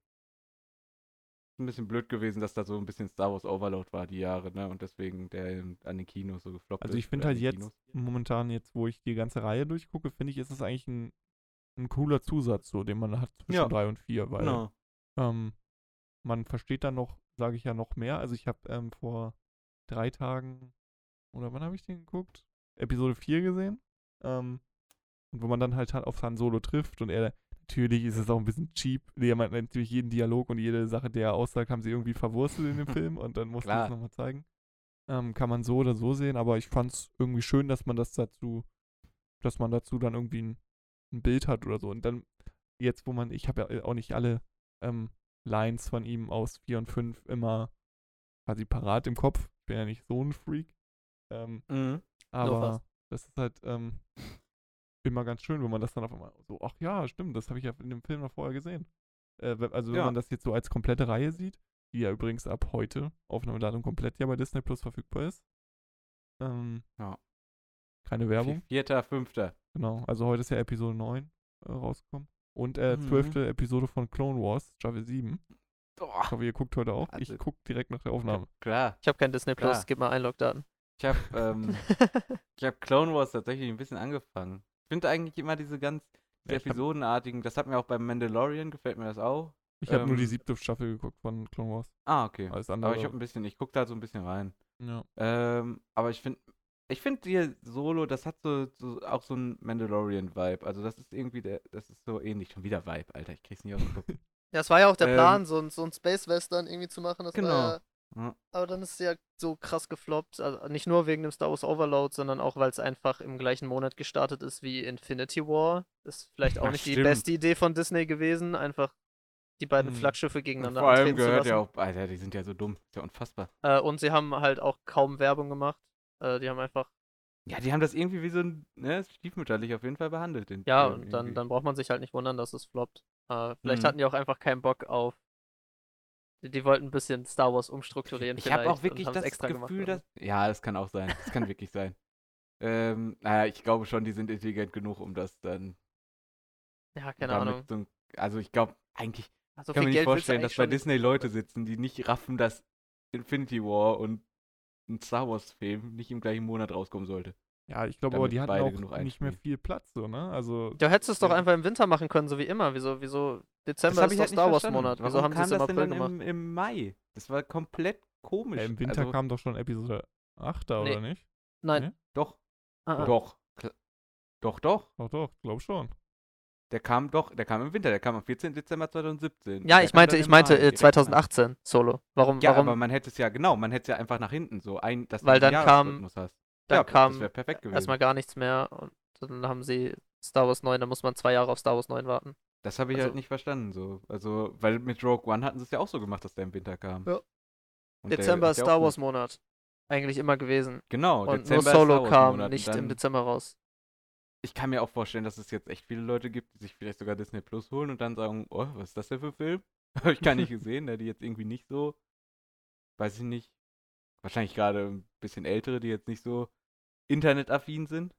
Ein bisschen blöd gewesen, dass da so ein bisschen Star Wars Overload war die Jahre, ne? Und deswegen der an den Kinos so gefloppt Also ich finde oder halt jetzt, Kinos. momentan jetzt, wo ich die ganze Reihe durchgucke, finde ich, ist es eigentlich ein, ein cooler Zusatz, so, den man hat zwischen Ja. drei und vier, weil Genau. ähm, man versteht dann noch, sage ich ja, noch mehr. Also ich habe ähm, vor drei Tagen, oder wann habe ich den geguckt? Episode 4 gesehen. Ähm, und wo man dann halt auf Han Solo trifft und er, natürlich ist es auch ein bisschen cheap. Die haben natürlich jeden Dialog und jede Sache, der er aussagt, haben sie irgendwie verwurstelt in dem Film und dann mussten sie es nochmal zeigen. Ähm, kann man so oder so sehen, aber ich fand es irgendwie schön, dass man das dazu, dass man dazu dann irgendwie ein, ein Bild hat oder so. Und dann, jetzt, wo man, ich habe ja auch nicht alle ähm, Lines von ihm aus 4 und 5 immer quasi parat im Kopf. Ich bin ja nicht so ein Freak. Ähm, Mhm. aber das ist halt ähm, immer ganz schön, wenn man das dann auf einmal so, ach ja, stimmt, das habe ich ja in dem Film noch vorher gesehen. Äh, also wenn Ja. man das jetzt so als komplette Reihe sieht, die ja übrigens ab heute Aufnahmedatum komplett ja bei Disney Plus verfügbar ist. Ähm, Ja. Keine Werbung. Vierter, fünfter. Genau, also heute ist ja Episode 9 äh, rausgekommen. Und äh, Mhm. zwölfte Episode von Clone Wars, Staffel 7. Boah. Ich hoffe, ihr guckt heute auch. Also- ich gucke direkt nach der Aufnahme. Klar. ich habe kein Disney Plus, gib mal Einlogdaten. Ich habe ähm, ich hab Clone Wars tatsächlich ein bisschen angefangen. Ich finde eigentlich immer diese ganz diese Ja, episodenartigen, das hat mir auch beim Mandalorian, gefällt mir das auch. Ich habe nur die ähm, siebte Staffel geguckt von Clone Wars. Ah, okay. Alles andere. Aber ich habe ein bisschen, ich gucke da so ein bisschen rein. ja. Ähm, aber ich finde, ich finde hier Solo, das hat so, so auch so ein Mandalorian-Vibe. Also das ist irgendwie der, das ist so ähnlich. Schon wieder Vibe, Alter. Ich krieg's nicht aus dem Kopf. Ja, es war ja auch der Ähm, Plan, so, ein- so ein Space Western irgendwie zu machen. Das Genau. war ja, Ja. aber dann ist es ja so krass gefloppt. Also nicht nur wegen dem Star Wars Overload, sondern auch, weil es einfach im gleichen Monat gestartet ist wie Infinity War. Ist vielleicht auch Ja, nicht die stimmt. beste Idee von Disney gewesen, einfach die beiden Hm. Flaggschiffe Und gegeneinander vor allem gehört ja auch, Alter, die sind ja so dumm. Ist ja unfassbar. Äh, und sie haben halt auch kaum Werbung gemacht. Äh, die haben einfach, Ja, die haben das irgendwie wie so ein, ne, stiefmütterlich auf jeden Fall behandelt. Den ja, und dann, irgendwie. dann braucht man sich halt nicht wundern, dass es floppt. Äh, vielleicht Mhm. hatten die auch einfach keinen Bock auf. Die, wollten ein bisschen Star Wars umstrukturieren. Ich habe auch wirklich das extra gemacht Gefühl, oder dass. Ja, das kann auch sein. Das kann wirklich sein. Ähm, naja, ich glaube schon, die sind intelligent genug, um das dann. Ja, keine Ahnung. so ein, Also ich glaube, eigentlich Also Ich kann mir nicht vorstellen, dass bei Disney Leute sitzen, die nicht raffen, dass Infinity War und ein Star Wars Film nicht im gleichen Monat rauskommen sollte. Ja, ich glaube aber, die hatten auch nicht mehr viel Platz, so, ne? Also, Du hättest es doch Ja. einfach im Winter machen können, so wie immer. Wieso, wieso Dezember ist ich doch halt Star Wars. Monat. Wieso Warum haben sie es im April gemacht? im, im Mai? Das war komplett komisch. Ja, Im Winter also, kam doch schon Episode 8 da, Nee. oder nicht? Nein. Nee? Doch, ah, ah. doch. Doch, doch. Doch, doch, glaub schon. Der kam doch, der kam im Winter, der kam am 14. Dezember 2017. Ja, Der ich meinte, ich meinte Mai äh, direkt nach. 2018 Solo. Warum, Ja, warum? aber man hätte es ja, genau, man hätte es ja einfach nach hinten so ein, dass Weil du dann kam- hast. Dann ja, kam erstmal gar nichts mehr und dann haben sie Star Wars 9, da muss man zwei Jahre auf Star Wars 9 warten. Das habe ich Also- halt nicht verstanden so. Also, weil mit Rogue One hatten sie es ja auch so gemacht, dass der im Winter kam. Ja. Und Dezember ist Star. Wars Monat. Eigentlich immer gewesen. Genau, Und Dezember nur Solo kam Monat. Nicht im Dezember raus. Ich kann mir auch vorstellen, dass es jetzt echt viele Leute gibt, die sich vielleicht sogar Disney Plus holen und dann sagen, oh, was ist das denn für ein Film? Habe ich gar nicht gesehen, ne? die jetzt irgendwie nicht so, weiß ich nicht, wahrscheinlich gerade ein bisschen ältere, die jetzt nicht so internetaffin sind.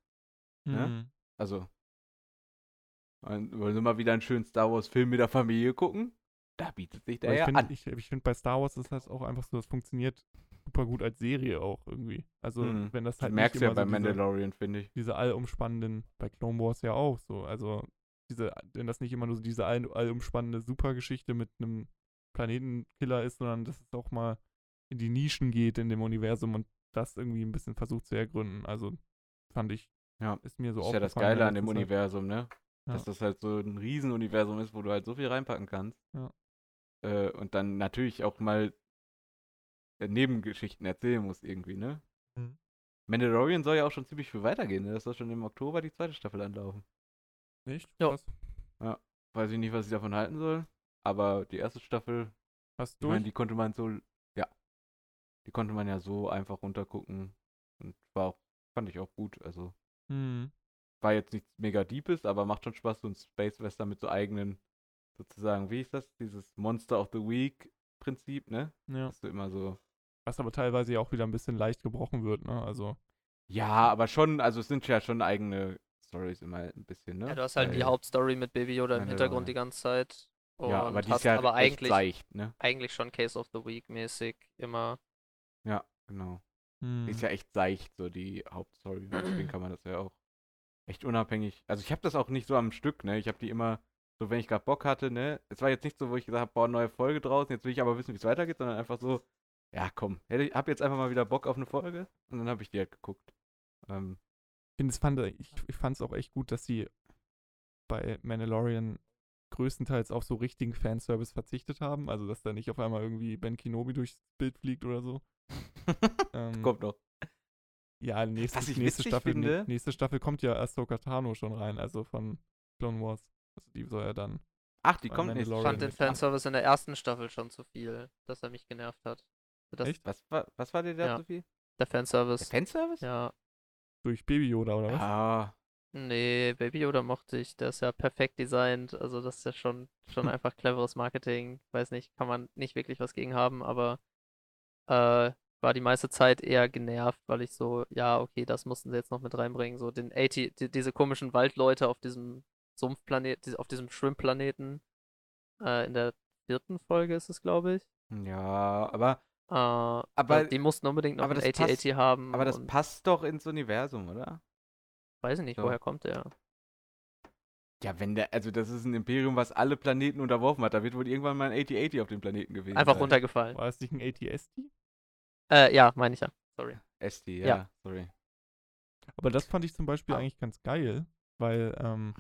Ja? Hm. Also, und wollen sie mal wieder einen schönen Star Wars Film mit der Familie gucken? Da bietet sich der ich ja finde, an. ich, ich find, bei Star Wars ist das auch einfach so, das funktioniert super gut als Serie auch irgendwie. Also, Mhm. wenn das Das halt merkst du ja immer bei so Mandalorian, finde ich. diese allumspannenden, bei Clone Wars ja auch so. Also, diese, wenn das nicht immer nur so diese all, allumspannende Supergeschichte mit einem Planetenkiller ist, sondern dass es auch mal in die Nischen geht in dem Universum und das irgendwie ein bisschen versucht zu ergründen. Also, fand ich, Ja. ist mir so Das ist ja das aufgefallen Geile an dem Zeit. Universum, ne? Ja. Dass das halt so ein Riesenuniversum ist, wo du halt so viel reinpacken kannst. Ja. Äh, und dann natürlich auch mal äh, Nebengeschichten erzählen musst irgendwie, ne? Mhm. Mandalorian soll ja auch schon ziemlich viel weitergehen, ne? Das soll schon im Oktober die zweite Staffel anlaufen. Nicht? Ja. Krass. Weiß ich nicht, was ich davon halten soll. Aber die erste Staffel, Hast ich du? meine, die konnte man so, ja. Die konnte man ja so einfach runtergucken. Und war auch, fand ich auch gut. Also, Hm. war jetzt nichts mega Deepes, aber macht schon Spaß, so ein Space Western mit so eigenen, sozusagen, wie ist das? Dieses Monster of the Week Prinzip, ne? Ja. Dass du immer so. Was aber teilweise ja auch wieder ein bisschen leicht gebrochen wird, ne? Also, Ja, aber schon, also es sind ja schon eigene Stories immer ein bisschen, ne? Ja, du hast halt die Weil- Hauptstory mit Baby Yoda im. Hintergrund die ganze Zeit. Und Ja, aber die ist hast ja aber echt eigentlich, seicht, ne? eigentlich schon Case of the Week mäßig immer. Ja, genau. hm. Ist ja echt seicht, so die Hauptstory. Deswegen kann man das ja auch echt unabhängig. Also ich habe das auch nicht so am Stück, ne? Ich habe die immer, so wenn ich gerade Bock hatte, ne? Es war jetzt nicht so, wo ich gesagt habe, boah, neue Folge draußen, jetzt will ich aber wissen, wie es weitergeht, sondern einfach so, ja komm, hätte hab jetzt einfach mal wieder Bock auf eine Folge und dann habe ich die halt geguckt. Ähm, Ich finde es fand, ich, ich fand es auch echt gut, dass sie bei Mandalorian größtenteils auf so richtigen Fanservice verzichtet haben. Also, dass da nicht auf einmal irgendwie Ben Kenobi durchs Bild fliegt oder so. Ähm, kommt noch. Ja, nächste, Was ich nächste, Staffel, finde- nä- nächste Staffel kommt ja Ahsoka Tano schon rein, also von Clone Wars. Also die soll ja dann. Ach, die kommt nächste Ich fand den. Fanservice in der ersten Staffel schon zu viel, dass er mich genervt hat. Das, Echt? Was war, was war dir da Ja. so viel? Der Der Fanservice. Fanservice? Ja. Durch Baby Yoda oder was? Ah, Nee, Baby Yoda mochte ich. Der ist ja perfekt designt. Also das ist ja schon, schon einfach cleveres Marketing. Weiß nicht, kann man nicht wirklich was gegen haben, aber äh, war die meiste Zeit eher genervt, weil ich so, ja, okay, das mussten sie jetzt noch mit reinbringen. So den 80, die, diese komischen Waldleute auf diesem Sumpfplanet, auf diesem Shrimp-Planeten. Äh, in der vierten Folge ist es, glaube ich. ja, aber, Äh, Aber- die mussten unbedingt noch aber ein das passt- 8080 haben. aber das passt doch ins Universum, oder? weiß ich nicht, so. woher kommt der? Ja, wenn der, also das ist ein Imperium, was alle Planeten unterworfen hat, da wird wohl irgendwann mal ein 8080 auf dem Planeten gewesen Einfach sein. runtergefallen. War es nicht ein ATST? Äh, ja, meine ich ja. Sorry. SD, ja, Ja. sorry. Aber das fand ich zum Beispiel Ah. eigentlich ganz geil, weil ähm,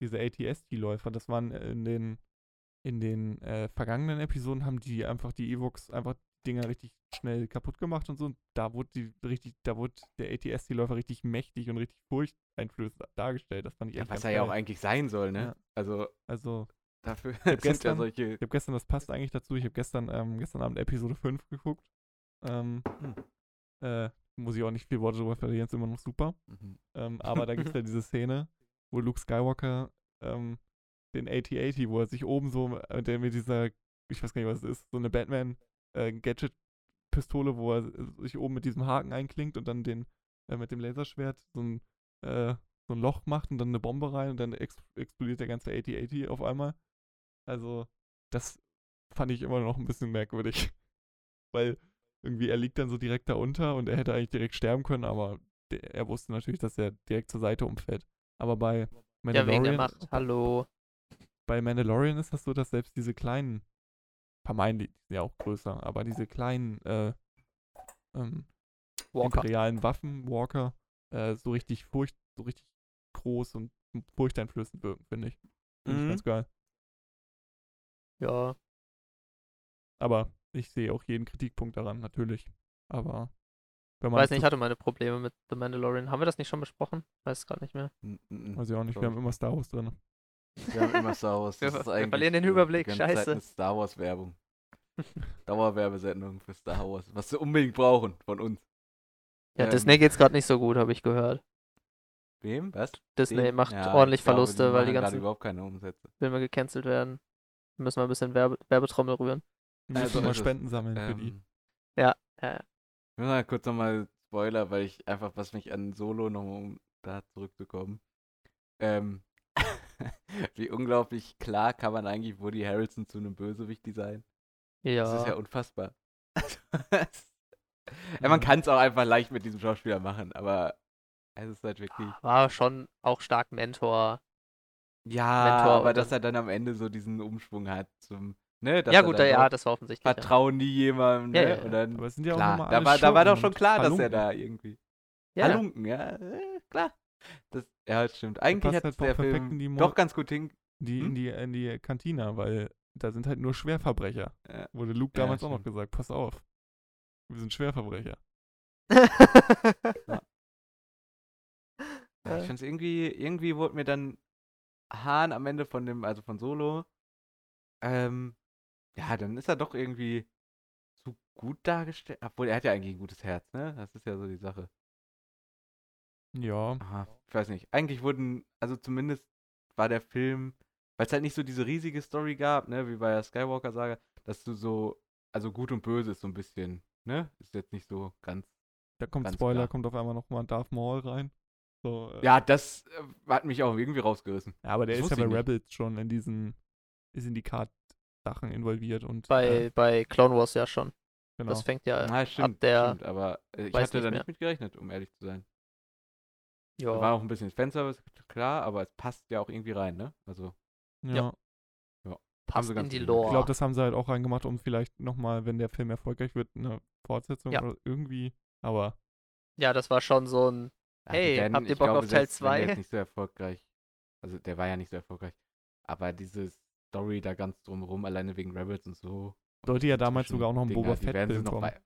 diese ATST-Läufer, das waren in den in den äh, vergangenen Episoden haben die einfach die Evox einfach Dinger richtig schnell kaputt gemacht und so. Und da wurde die richtig, da wurde der ATST-Läufer richtig mächtig und richtig furchteinflößend dargestellt. Das fand ich Ja, echt was ganz er ja auch geil. eigentlich sein soll, ne? Ja. Also Also, dafür hab sind ja gestern- solche. ich habe gestern, das passt eigentlich dazu, ich habe gestern, ähm, gestern Abend Episode 5 geguckt. Ähm, Hm. äh, muss ich auch nicht viel Worte drüber verlieren, ist immer noch super. Mhm. Ähm, aber da gibt es ja diese Szene, wo Luke Skywalker ähm, den AT-80, wo er sich oben so äh, der mit dieser, ich weiß gar nicht, was es ist, so eine Batman-Gadget-Pistole, wo er sich oben mit diesem Haken einklingt und dann den äh, mit dem Laserschwert so ein, äh, so ein Loch macht und dann eine Bombe rein und dann ex explodiert der ganze AT-80 auf einmal. Also, das fand ich immer noch ein bisschen merkwürdig. Weil irgendwie er liegt dann so direkt da unter und er hätte eigentlich direkt sterben können, aber der, er wusste natürlich, dass er direkt zur Seite umfällt. Aber bei Ja, wegen Mandalorian, der Macht. Hallo. bei Mandalorian ist das so, dass selbst diese kleinen vermeintlich, die sind ja auch größer, aber diese kleinen äh, ähm, imperialen Waffen, Walker, äh, so richtig furcht, so richtig groß und furchteinflößend wirken, finde ich. Finde ich Mhm. ganz geil. Ja. Aber ich sehe auch jeden Kritikpunkt daran, natürlich. Aber wenn man Weiß nicht, ich hatte meine Probleme mit The Mandalorian. Haben wir das nicht schon besprochen? Weiß es gerade nicht mehr. N- weiß ich auch nicht, wir haben immer Star Wars drin. Wir haben immer Star Wars. Wir wir verlieren den die Überblick, Zeit scheiße. eine Star Wars Werbung. Dauerwerbesendung für Star Wars. Was sie unbedingt brauchen von uns. Ja, Ähm, Disney geht's gerade nicht so gut, habe ich gehört. Wem? Was? Disney Denen? macht Ja, ordentlich ich glaube, Verluste, weil die machen gerade ganzen überhaupt keine Umsätze. Filme gecancelt werden. Müssen wir ein bisschen Werbe Werbetrommel rühren. Müssen Also mal Spenden sammeln für die. Ähm, Ja, ja. Ich muss mal kurz nochmal Spoiler, weil ich einfach, was mich an Solo nochmal, um da zurückzukommen, ähm, wie unglaublich klar kann man eigentlich Woody Harrelson zu einem Bösewicht designen? Ja. Das ist ja unfassbar. ja, man Mhm. kann es auch einfach leicht mit diesem Schauspieler machen, aber es ist halt wirklich. War schon auch stark Mentor. Ja, Mentor aber dass er dann am Ende so diesen Umschwung hat zum, ne, ja gut, dann ja, das war offensichtlich. Ja. vertrauen nie jemandem, Ja, ne? ja, ja. Und dann, Aber es sind ja auch klar, nochmal da war, da war doch schon klar, dass er da irgendwie Ja, Halunken, ja, äh, klar. Das, ja, das stimmt. Eigentlich hat halt der Film in die Mo- doch ganz gut hin. Die Hm? in die in die Kantina, weil da sind halt nur Schwerverbrecher. Ja. Wurde Luke Ja, damals auch noch gesagt, pass auf. Wir sind Schwerverbrecher. Ja, ich Äh. find's irgendwie, irgendwie wurde mir dann Hahn am Ende von dem, also von Solo, ähm, ja, dann ist er doch irgendwie zu gut dargestellt. Obwohl, er hat ja eigentlich ein gutes Herz, ne? Das ist ja so die Sache. Ja. Aha, ich weiß nicht. Eigentlich wurden, also zumindest war der Film, weil es halt nicht so diese riesige Story gab, ne, wie bei der Skywalker-Saga, dass du so, also gut und böse ist so ein bisschen, ne? Ist jetzt nicht so ganz. Da kommt Ganz Spoiler, klar. kommt auf einmal nochmal Darth Maul rein. So, äh, Ja, das äh, hat mich auch irgendwie rausgerissen. ja, aber der das ist ja bei. Rebels schon in diesen, ist in die Card-Sachen involviert und bei, äh, bei Clone Wars ja schon. genau. Das fängt ja Na, stimmt, der- stimmt, aber äh, ich weiß hatte nicht da nicht mit gerechnet, um ehrlich zu sein. ja, War auch ein bisschen Fanservice, klar, aber es passt ja auch irgendwie rein, ne? Also, ja. passt sie in ganz die gut Lore. Ich glaube, das haben sie halt auch reingemacht, um vielleicht nochmal, wenn der Film erfolgreich wird, eine Fortsetzung Ja. oder irgendwie. Aber ja, das war schon so ein ja, Hey, habt ihr ich Bock glaube, auf Teil selbst wenn der zwei? jetzt nicht so erfolgreich, also der war ja nicht so erfolgreich, aber diese Story da ganz drumherum, alleine wegen Rebels und so. sollte ja damals sogar auch noch ein Dinger, Boba Fett-Film kommen. bei-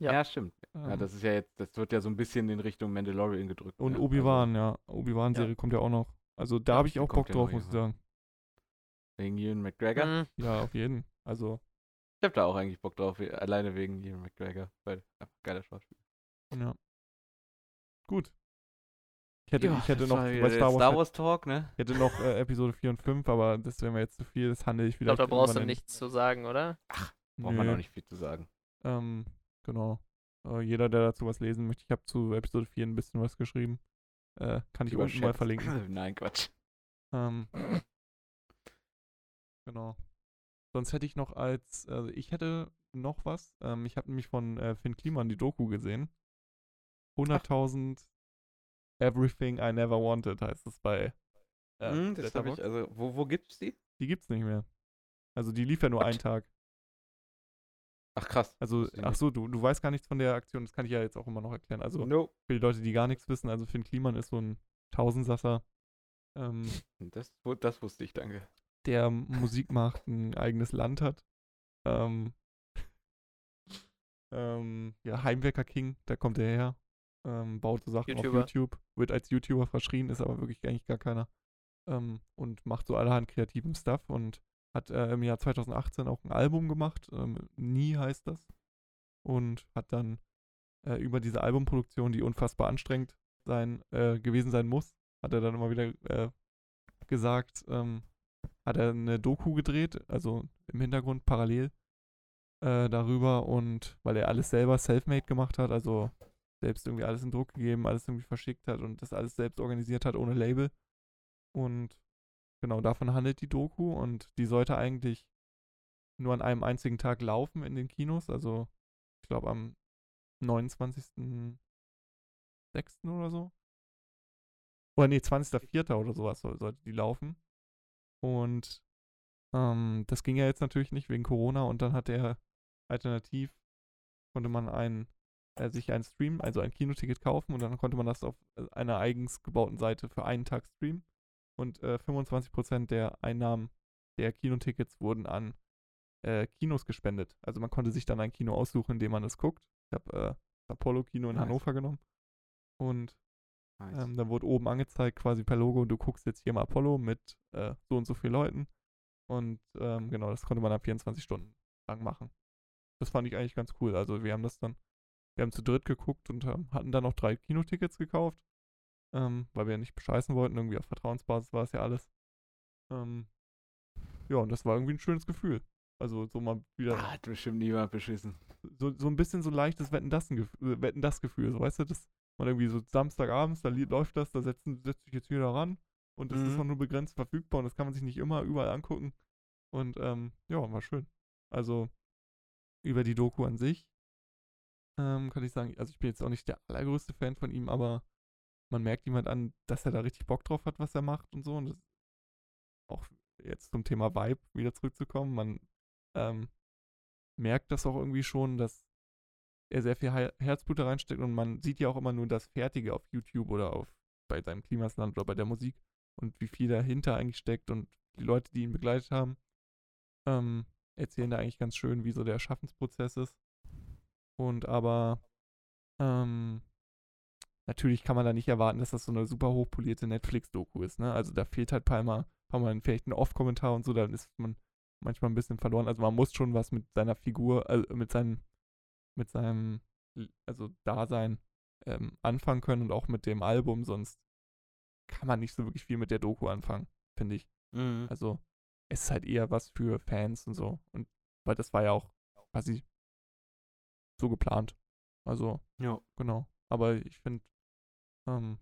Ja. Ja. stimmt. Ja, Ähm, das ist ja jetzt, das wird ja so ein bisschen in Richtung Mandalorian gedrückt. Und ne? Obi-Wan, ja. Obi-Wan-Serie kommt ja auch noch. Also da Ja, habe ich auch Bock ja drauf, muss ich sagen. Also, wegen Ewan McGregor. Mhm. Ja, auf jeden. Also, Ich hab da auch eigentlich Bock drauf, alleine wegen Ewan McGregor, weil einfach geiler Schauspieler. ja. Gut. Ich hätte, ich hätte noch war bei wieder Star Wars, Star Wars Talk, ne? ich hätte noch äh, Episode 4 und 5, aber das wäre mir jetzt zu viel. Das handle ich Ich vielleicht glaube, da brauchst du nichts zu sagen, oder? Braucht man auch nicht viel zu sagen. Ähm, genau. Äh, jeder, der dazu was lesen möchte, ich habe zu Episode 4 ein bisschen was geschrieben. Äh, kann ich unten mal verlinken. Nein, Quatsch. Ähm, genau. Sonst hätte ich noch als, also ich hätte noch was. Ähm, ich habe nämlich von äh, Finn Kliman die Doku gesehen. 100.000 Everything I Never Wanted heißt es bei. Äh, Hm, das habe ich, also, wo, wo gibt's die? Die gibt's nicht mehr. Also die lief ja nur What? einen Tag. Ach krass. Also, ach so, du, du weißt gar nichts von der Aktion, das kann ich ja jetzt auch immer noch erklären. Also No. für die Leute, die gar nichts wissen, also Finn Kliman ist so ein Tausendsasser, ähm, Das, das wusste ich, danke. der Musik macht, ein eigenes Land hat. Ähm, ähm, ja, Heimwerker King, da kommt er her. Ähm, baut so Sachen YouTuber. auf YouTube, wird als YouTuber verschrien, ist aber wirklich eigentlich gar keiner. Ähm, und macht so allerhand kreativen Stuff und hat äh, im Jahr 2018 auch ein Album gemacht, ähm, Nie heißt das. Und hat dann äh, über diese Albumproduktion, die unfassbar anstrengend sein, äh, gewesen sein muss, hat er dann immer wieder äh, gesagt, ähm, hat er eine Doku gedreht, also im Hintergrund parallel äh, darüber und weil er alles selber self-made gemacht hat, also selbst irgendwie alles in Druck gegeben, alles irgendwie verschickt hat und das alles selbst organisiert hat ohne Label. Und genau davon handelt die Doku und die sollte eigentlich nur an einem einzigen Tag laufen in den Kinos, also ich glaube am 29.06. oder so. Oder nee, 20.04. oder sowas soll, sollte die laufen. Und Ähm, das ging ja jetzt natürlich nicht wegen Corona und dann hat er alternativ, konnte man ein, äh, sich ein Stream, also ein Kinoticket kaufen und dann konnte man das auf äh, einer eigens gebauten Seite für einen Tag streamen. Und äh, 25% der Einnahmen der Kinotickets wurden an äh, Kinos gespendet. Also man konnte sich dann ein Kino aussuchen, in dem man es guckt. Ich habe äh, das Apollo-Kino in Nice. Hannover genommen. Und Nice. ähm, dann wurde oben angezeigt, quasi per Logo, du guckst jetzt hier mal Apollo mit äh, so und so vielen Leuten. Und ähm, genau, das konnte man dann 24 Stunden lang machen. Das fand ich eigentlich ganz cool. Also wir haben das dann, wir haben zu dritt geguckt und ähm, hatten dann noch drei Kinotickets gekauft, ähm, weil wir ja nicht bescheißen wollten. Irgendwie auf Vertrauensbasis war es ja alles. Ähm, ja, und das war irgendwie ein schönes Gefühl. Also so mal wieder Ah, hat bestimmt niemand beschissen. so, so ein bisschen so leichtes Wetten das Gefühl, Wetten das Gefühl, so weißt du, das man irgendwie so Samstagabends, da läuft das, da setzen setzt sich jetzt wieder ran und das ist Mhm. noch nur begrenzt verfügbar und das kann man sich nicht immer überall angucken und ähm, ja, war schön. Also über die Doku an sich ähm, kann ich sagen, also ich bin jetzt auch nicht der allergrößte Fan von ihm, aber man merkt halt an, dass er da richtig Bock drauf hat, was er macht und so. Und das auch jetzt zum Thema Vibe wieder zurückzukommen, man ähm, merkt das auch irgendwie schon, dass er sehr viel He- Herzblut da reinsteckt. Und man sieht ja auch immer nur das Fertige auf YouTube oder auf bei seinem Klimasland oder bei der Musik und wie viel dahinter eigentlich steckt und die Leute, die ihn begleitet haben, ähm, erzählen da eigentlich ganz schön, wie so der Schaffensprozess ist. Und aber ähm, natürlich kann man da nicht erwarten, dass das so eine super hochpolierte Netflix-Doku ist, ne? Also da fehlt halt paar Mal vielleicht ein Off-Kommentar und so, dann ist man manchmal ein bisschen verloren. Also man muss schon was mit seiner Figur, also mit seinem, mit seinem, also Dasein ähm, anfangen können und auch mit dem Album, sonst kann man nicht so wirklich viel mit der Doku anfangen, finde ich. Mhm. Also es ist halt eher was für Fans und so. Und weil das war ja auch quasi so geplant. Also, Ja. genau. Aber ich finde, ähm,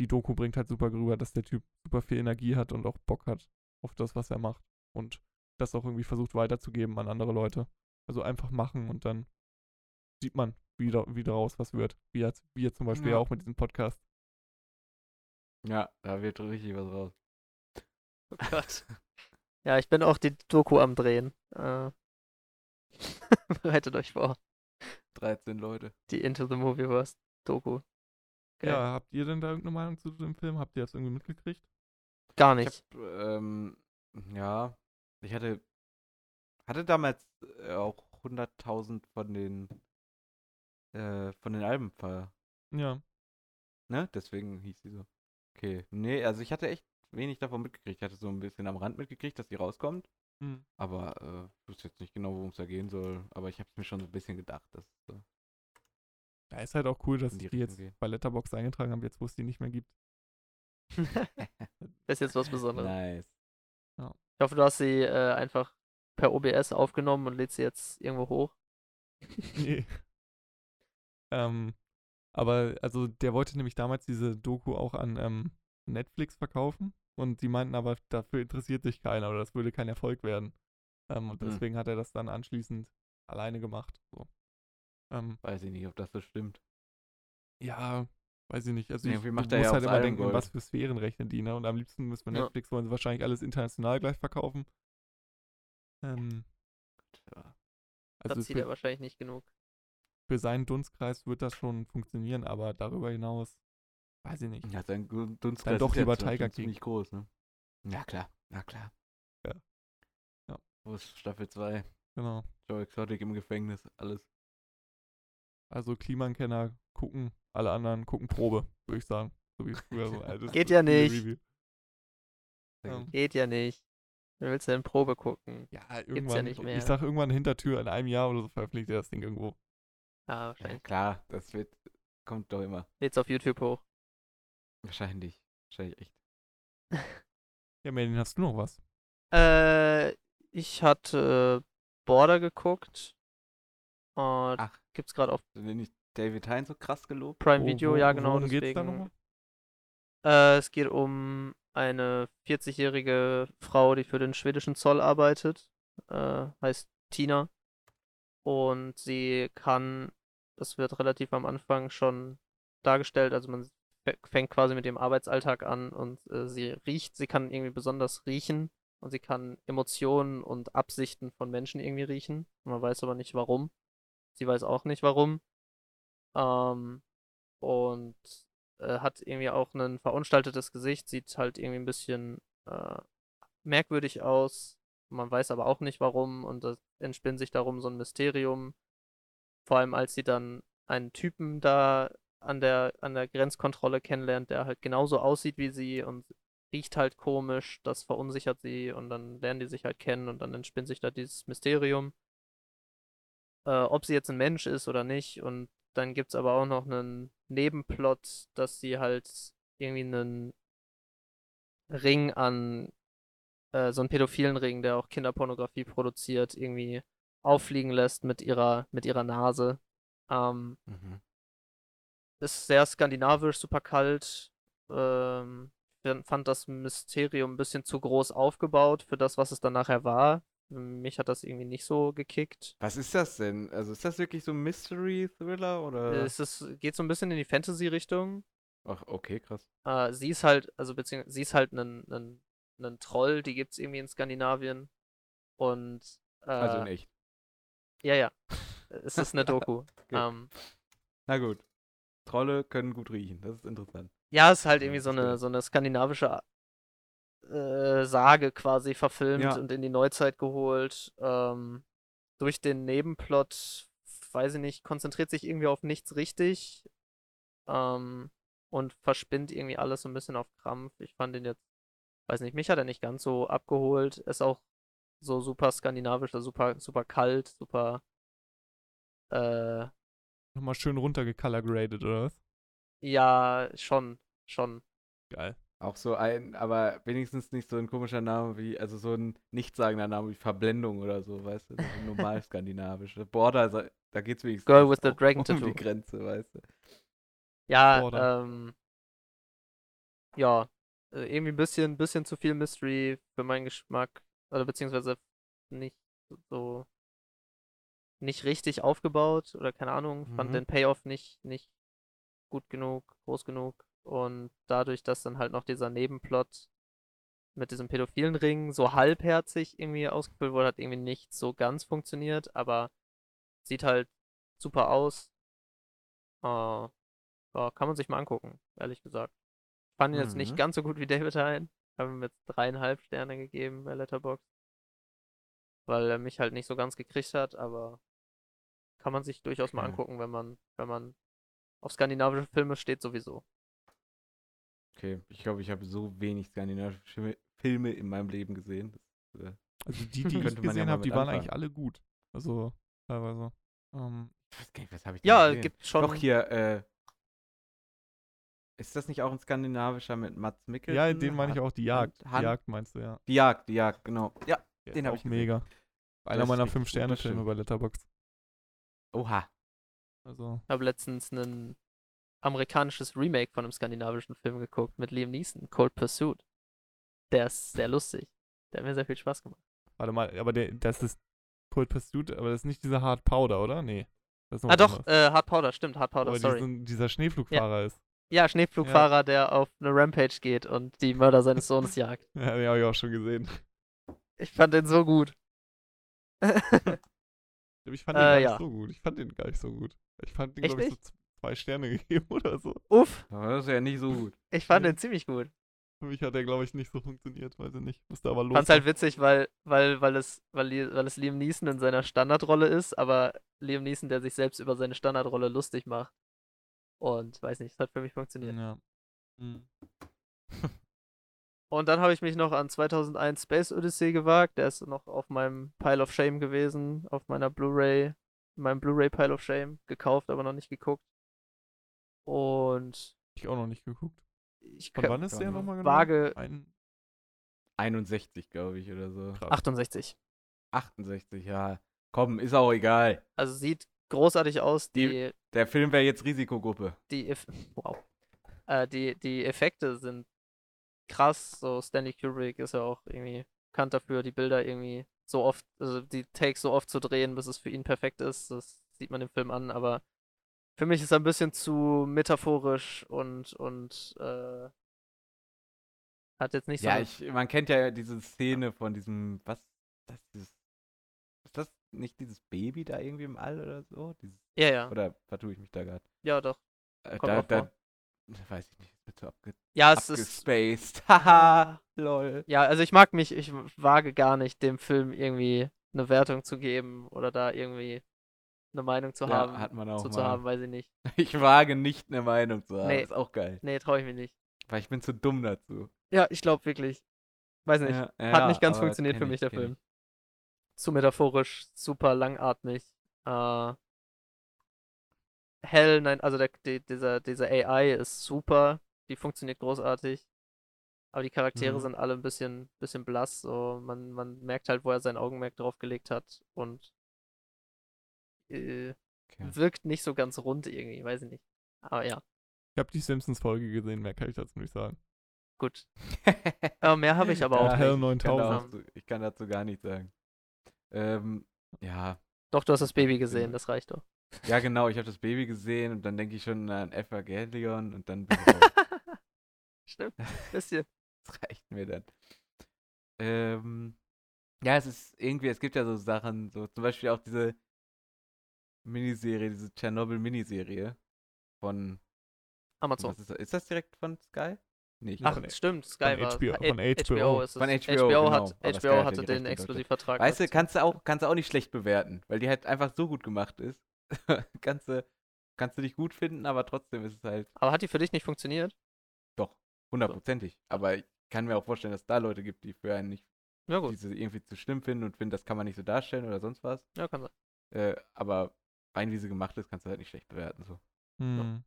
die Doku bringt halt super rüber, dass der Typ super viel Energie hat und auch Bock hat auf das, was er macht. Und das auch irgendwie versucht weiterzugeben an andere Leute. Also einfach machen und dann sieht man, wie, da, wie daraus was wird. Wie jetzt, wie jetzt zum Beispiel ja auch mit diesem Podcast. Ja, da wird richtig was raus. Oh Gott. Ja, ich bin auch die Doku am Drehen. Äh, bereitet euch vor. 13 Leute. Die Into the Movieverse Doku. Geil. Ja, habt ihr denn da irgendeine Meinung zu dem Film? Habt ihr das irgendwie mitgekriegt? Gar Ich nicht. hab, ähm, ja, ich hatte, hatte damals äh, auch 100.000 von den, äh, von den Alben ver, Ja. ne? Deswegen hieß die so. Okay, nee, also ich hatte echt wenig davon mitgekriegt. Ich hatte so ein bisschen am Rand mitgekriegt, dass die rauskommt. Hm. Aber äh, ich wusste jetzt nicht genau, worum es da gehen soll. Aber ich habe mir schon so ein bisschen gedacht, dass es so Ja, ist halt auch cool, dass in die die jetzt geht. bei Letterboxd eingetragen haben, jetzt wo es die nicht mehr gibt. ist jetzt was Besonderes. nice. Ich hoffe, du hast sie äh, einfach per OBS aufgenommen und lädst sie jetzt irgendwo hoch. Nee. ähm, aber also der wollte nämlich damals diese Doku auch an ähm, Netflix verkaufen und die meinten aber, dafür interessiert sich keiner oder das würde kein Erfolg werden. Ähm, und Hm. deswegen hat er das dann anschließend alleine gemacht. So. Ähm, Weiß ich nicht, ob das so stimmt. ja, weiß ich nicht. Also Nee, ich, irgendwie du macht er ja halt immer denken, in Gold. was für Sphären rechnen die, ne? Und am liebsten müssen wir Ja. Netflix wollen sie wahrscheinlich alles international gleich verkaufen. Ähm, Ja. also das zieht er für, wahrscheinlich nicht genug. für seinen Dunstkreis wird das schon funktionieren, aber darüber hinaus weiß ich nicht. Ja, sein Dunstkreis doch ist ja lieber Tiger King. ziemlich groß, ne? Ja, klar. Na klar. Ja. Ja. Wo ist Staffel 2? Genau. Joe Exotic im Gefängnis, alles. Also Klimakenner gucken, alle anderen gucken Probe, würde ich sagen. So wie früher so altes Geht ja nicht. Ja. Geht ja nicht. Wer willst du denn Probe gucken? Ja, irgendwann, ja nicht mehr. ich sag irgendwann Hintertür in einem Jahr oder so veröffentlicht er das Ding irgendwo. Ja, Ja, wahrscheinlich. klar, das wird, kommt doch immer. Lädt's auf YouTube hoch. Wahrscheinlich. Wahrscheinlich echt. Ja, Merlin, hast du noch was? Äh, ich hatte Border geguckt. Und Ach. gibt's gerade auf Sind wir nicht David Hein so krass gelobt? Prime Video, wo- ja genau. Worum geht's da deswegen, nochmal? Äh, es geht um eine 40-jährige Frau, die für den schwedischen Zoll arbeitet. Äh, heißt Tina. Und sie kann, das wird relativ am Anfang schon dargestellt, also man fängt quasi mit dem Arbeitsalltag an und äh, sie riecht, sie kann irgendwie besonders riechen und sie kann Emotionen und Absichten von Menschen irgendwie riechen. Man weiß aber nicht warum. Sie weiß auch nicht warum. Ähm, und äh, hat irgendwie auch ein verunstaltetes Gesicht, sieht halt irgendwie ein bisschen äh, merkwürdig aus. Man weiß aber auch nicht warum und es entspinnt sich darum so ein Mysterium. Vor allem als sie dann einen Typen da an der, an der Grenzkontrolle kennenlernt, der halt genauso aussieht wie sie und riecht halt komisch, das verunsichert sie und dann lernen die sich halt kennen und dann entspinnt sich da dieses Mysterium. Äh, ob sie jetzt ein Mensch ist oder nicht und dann gibt es aber auch noch einen Nebenplot, dass sie halt irgendwie einen Ring an, äh, so einen pädophilen Ring, der auch Kinderpornografie produziert, irgendwie auffliegen lässt mit ihrer, mit ihrer Nase. Ähm, Mhm. Ist sehr skandinavisch, super kalt. Ähm, fand das Mysterium ein bisschen zu groß aufgebaut für das, was es dann nachher war. Mich hat das irgendwie nicht so gekickt. Was ist das denn? Also ist das wirklich so ein Mystery-Thriller oder? Es ist, geht so ein bisschen in die Fantasy-Richtung. Ach, okay, krass. Äh, sie ist halt, also beziehungsweise sie ist halt ein, Troll, die gibt es irgendwie in Skandinavien. Und äh, Also in echt. ja, ja. Es ist eine Doku. Okay. ähm, Na gut. Trolle können gut riechen, das ist interessant. ja, es ist halt irgendwie so eine, so eine skandinavische äh, Sage quasi verfilmt Ja. und in die Neuzeit geholt. Ähm, durch den Nebenplot, weiß ich nicht, konzentriert sich irgendwie auf nichts richtig. Ähm, und verspinnt irgendwie alles so ein bisschen auf Krampf. Ich fand ihn jetzt, weiß nicht, mich hat er nicht ganz so abgeholt. Ist auch so super skandinavisch, also super, super kalt, super äh, Nochmal schön runtergecolor-graded, oder was? ja, schon, schon. Geil. Auch so ein, aber wenigstens nicht so ein komischer Name wie, also so ein nichtssagender Name wie Verblendung oder so, weißt du? So ein normal skandinavisch. Border, da geht's wenigstens Girl with the Dragon um Tattoo. die Grenze, weißt du? Ja, Border. ähm, ja, äh, irgendwie ein bisschen, bisschen zu viel Mystery für meinen Geschmack. Oder beziehungsweise nicht so, nicht richtig aufgebaut oder keine Ahnung, fand Mhm. den Payoff nicht, nicht gut genug, groß genug. Und dadurch, dass dann halt noch dieser Nebenplot mit diesem pädophilen Ring so halbherzig irgendwie ausgefüllt wurde, hat irgendwie nicht so ganz funktioniert, aber sieht halt super aus. Äh, ja, kann man sich mal angucken, ehrlich gesagt. Ich fand ihn jetzt nicht Mhm. ganz so gut wie David Hein. Habe ihm jetzt dreieinhalb Sterne gegeben bei Letterboxd. Weil er mich halt nicht so ganz gekriegt hat, aber kann man sich durchaus mal angucken, wenn man, wenn man auf skandinavische Filme steht sowieso. Okay, ich glaube, ich habe so wenig skandinavische Filme, Filme in meinem Leben gesehen. Das, äh, Also die, die ich Könnte man ja gesehen mal habe, die waren anfangen. eigentlich alle gut. Also teilweise. Ähm, ich weiß gar nicht, was habe ich denn Ja, gesehen? gibt schon. Doch hier, äh, ist das nicht auch ein skandinavischer mit Mats Mikkelsen? ja, den meine ich auch, die Jagd. Han- Die Jagd meinst du, ja. Die Jagd, die Jagd, genau. Ja, Der Den ist hab auch ich gesehen. mega. Einer meiner das 5-Sterne-Filme stimmt. bei Letterboxd. Oha. Also, Ich habe letztens ein amerikanisches Remake von einem skandinavischen Film geguckt mit Liam Neeson, Cold Pursuit. Der ist sehr lustig. Der hat mir sehr viel Spaß gemacht. warte mal, aber der, das ist Cold Pursuit, aber das ist nicht dieser Hard Powder, oder? Nee. Das ist noch Ah doch, äh, Hard Powder, stimmt, Hard Powder, aber sorry. diesen, dieser Schneeflugfahrer ist. Ja, Schneepflugfahrer, der auf eine Rampage geht und die Mörder seines Sohnes jagt. Ja, den habe ich auch schon gesehen. Ich fand den so gut. Ich fand den Äh, gar ja. nicht so gut. Ich fand den gar nicht so gut. Ich fand den, glaube ich, so zwei Sterne gegeben oder so. Uff, Aber das ist ja nicht so gut. ich fand Ja. den ziemlich gut. Für mich hat der, glaube ich, nicht so funktioniert, weiß ich nicht. Musste aber los. Fand's halt witzig, weil, weil, weil, es, weil, weil es Liam Neeson in seiner Standardrolle ist, aber Liam Neeson, der sich selbst über seine Standardrolle lustig macht. Und weiß nicht, es hat für mich funktioniert. Ja. Hm. Und dann habe ich mich noch an 2001 Space Odyssey gewagt. Der ist noch auf meinem Pile of Shame gewesen, auf meiner Blu-ray, meinem Blu-ray Pile of Shame, gekauft, aber noch nicht geguckt. Und Ich auch noch nicht geguckt. ich Von wann ist der nochmal genau? Vage Ein 61, glaube ich, oder so. krass. 68. 68, ja. Komm, ist auch egal. Also sieht großartig aus. Die- Die, Der Film wäre jetzt Risikogruppe. die, Eff wow. Äh, die, die Effekte sind krass. So Stanley Kubrick ist ja auch irgendwie bekannt dafür, die Bilder irgendwie so oft, also die Takes so oft zu drehen, bis es für ihn perfekt ist. Das sieht man im Film an, aber für mich ist er ein bisschen zu metaphorisch und, und äh, Hat jetzt nicht so. Ja, ich, man kennt ja diese Szene von diesem, was, das ist dieses, ist das nicht dieses Baby da irgendwie im All oder so? Dieses, ja, ja. oder vertue ich mich da gerade? Ja, doch. Äh, da, da. weiß ich nicht, ist zu abge Ja, es ist. abgespaced. Haha, lol. Ja, also ich mag mich, ich wage gar nicht, dem Film irgendwie eine Wertung zu geben oder da irgendwie eine Meinung zu Ja, haben. hat man auch zu, mal. zu haben, weiß ich nicht. Ich wage nicht eine Meinung zu haben. Nee. Ist auch geil. Nee, traue ich mir nicht. Weil ich bin zu dumm dazu. Ja, ich glaube wirklich. Weiß nicht. Ja, Hat ja, nicht ganz funktioniert für mich, ich, der Film. Zu metaphorisch, super langatmig. Äh, hell, nein, also der, die, dieser, dieser AI ist super, die funktioniert großartig. Aber die Charaktere Mhm. sind alle ein bisschen, bisschen blass. So. Man, man merkt halt, wo er sein Augenmerk drauf gelegt hat und äh, Okay. wirkt nicht so ganz rund irgendwie, weiß ich nicht. Aber ja, Ich habe die Simpsons-Folge gesehen, mehr kann ich dazu nicht sagen. gut. Äh, mehr habe ich aber auch Ja, Hell nicht. Ich kann, 9000. dazu, ich kann dazu gar nichts sagen. Ähm, ja. Doch, du hast das Baby gesehen, Mhm. das reicht doch. Ja, genau, ich habe das Baby gesehen und dann denke ich schon an Evangelion und dann. Stimmt, bisschen. Das reicht mir dann. Ähm, ja, es ist irgendwie, es gibt ja so Sachen, so zum Beispiel auch diese Miniserie, diese Tschernobyl-Miniserie von, Amazon. ist das? Ist das direkt von Sky? Nee, ich Ach, Von- stimmt, Sky von war HBO H- von HBO. ist es. Von HBO, HBO, genau, hat, hat HBO hatte den Exklusivvertrag. Weißt du, kannst du auch, kannst du auch nicht schlecht bewerten, weil die halt einfach so gut gemacht ist. kannst du, kannst du dich gut finden, aber trotzdem ist es halt Aber hat die für dich nicht funktioniert? doch hundertprozentig. Aber ich kann mir auch vorstellen, dass es da Leute gibt, die für einen nicht Ja, gut. diese irgendwie zu schlimm finden und finden, das kann man nicht so darstellen oder sonst was. Ja, kann sein. Äh, aber rein wie sie gemacht ist, kannst du halt nicht schlecht bewerten. So. Hm.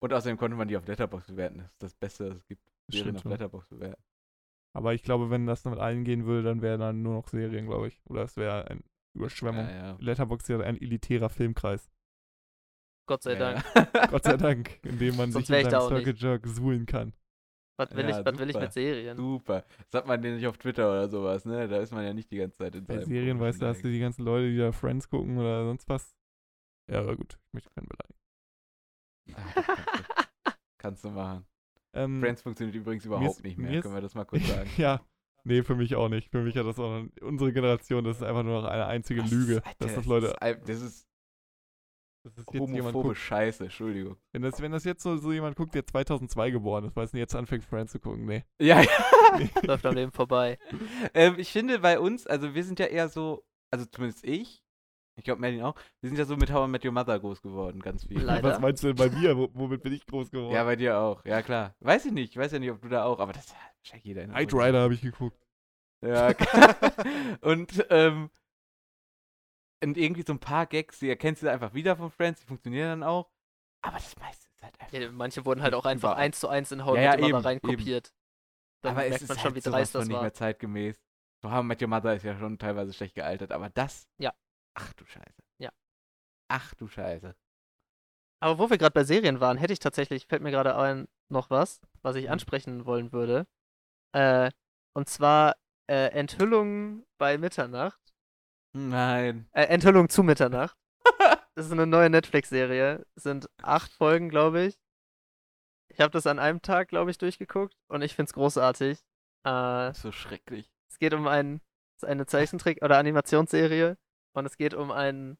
Und außerdem konnte man die auf Letterbox bewerten. Das ist das Beste, was es gibt. Das Serien auf. Letterbox bewerten. Aber ich glaube, wenn das mit allen gehen würde, dann wären dann nur noch Serien, glaube ich. Oder es wäre eine Überschwemmung. Ja, ja. Letterboxd ist ja ein elitärer Filmkreis. Gott sei Ja, Dank. ja. Gott sei Dank, in dem man Sonst sich in seinem nicht. Circle Jerk suhlen kann. Was will, Ja, ich, was will ich mit Serien? Super. Das hat man den nicht auf Twitter oder sowas, ne? Da ist man ja nicht die ganze Zeit in Bei Serien, weißt du, hast du die ganzen Leute, die da Friends gucken oder sonst was. Ja, aber gut, ich möchte keinen beleidigen. Kannst, du, kannst du machen. Ähm, Friends funktioniert übrigens ist- überhaupt nicht mehr. Können wir das mal kurz sagen? ja, nee, für mich auch nicht. Für mich hat das auch noch, unsere Generation, das ist einfach nur noch eine einzige Das Lüge. ist- Alter, dass das Leute, das ist das ist jetzt jemand homophobe guckt. Scheiße, Entschuldigung. Wenn das, wenn das jetzt so, so jemand guckt, der 2002 geboren ist, weil es jetzt anfängt, Friends zu gucken, nee. Ja, Läuft am Leben vorbei. ähm, ich finde bei uns, also wir sind ja eher so, also zumindest ich, ich glaube Merlin auch, wir sind ja so mit How I Met Your Mother groß geworden, ganz viel. Leider. Was meinst du denn bei mir? Wo, womit bin ich groß geworden? Ja, bei dir auch, ja klar. Weiß ich nicht, ich weiß ja nicht, ob du da auch, aber das ist ja wahrscheinlich jeder Knight. Rider habe ich geguckt. Ja, und, ähm, und irgendwie so ein paar Gags, die erkennst du einfach wieder von Friends, die funktionieren dann auch, aber das meiste ist halt einfach Ja, manche wurden halt auch einfach Überall. eins zu eins in How I Ja, Met Your Mother reinkopiert. Dann aber es merkt ist man schon, halt wie dreist das nicht war. mehr zeitgemäß. So How I Met Your Mother ist ja schon teilweise schlecht gealtert, aber das? Ja. Ach du Scheiße. Ja. Ach du Scheiße. Aber wo wir gerade bei Serien waren, hätte ich tatsächlich, fällt mir gerade ein, noch was, was ich Mhm. ansprechen wollen würde. Äh, und zwar äh, Enthüllung bei Mitternacht. Nein. Äh, Enthüllung zu Mitternacht. Das ist eine neue Netflix-Serie. Es sind acht Folgen, glaube ich. Ich habe das an einem Tag, glaube ich, durchgeguckt und ich finde es großartig. Äh, so schrecklich. es geht um einen, eine Zeichentrick- oder Animationsserie und es geht um einen,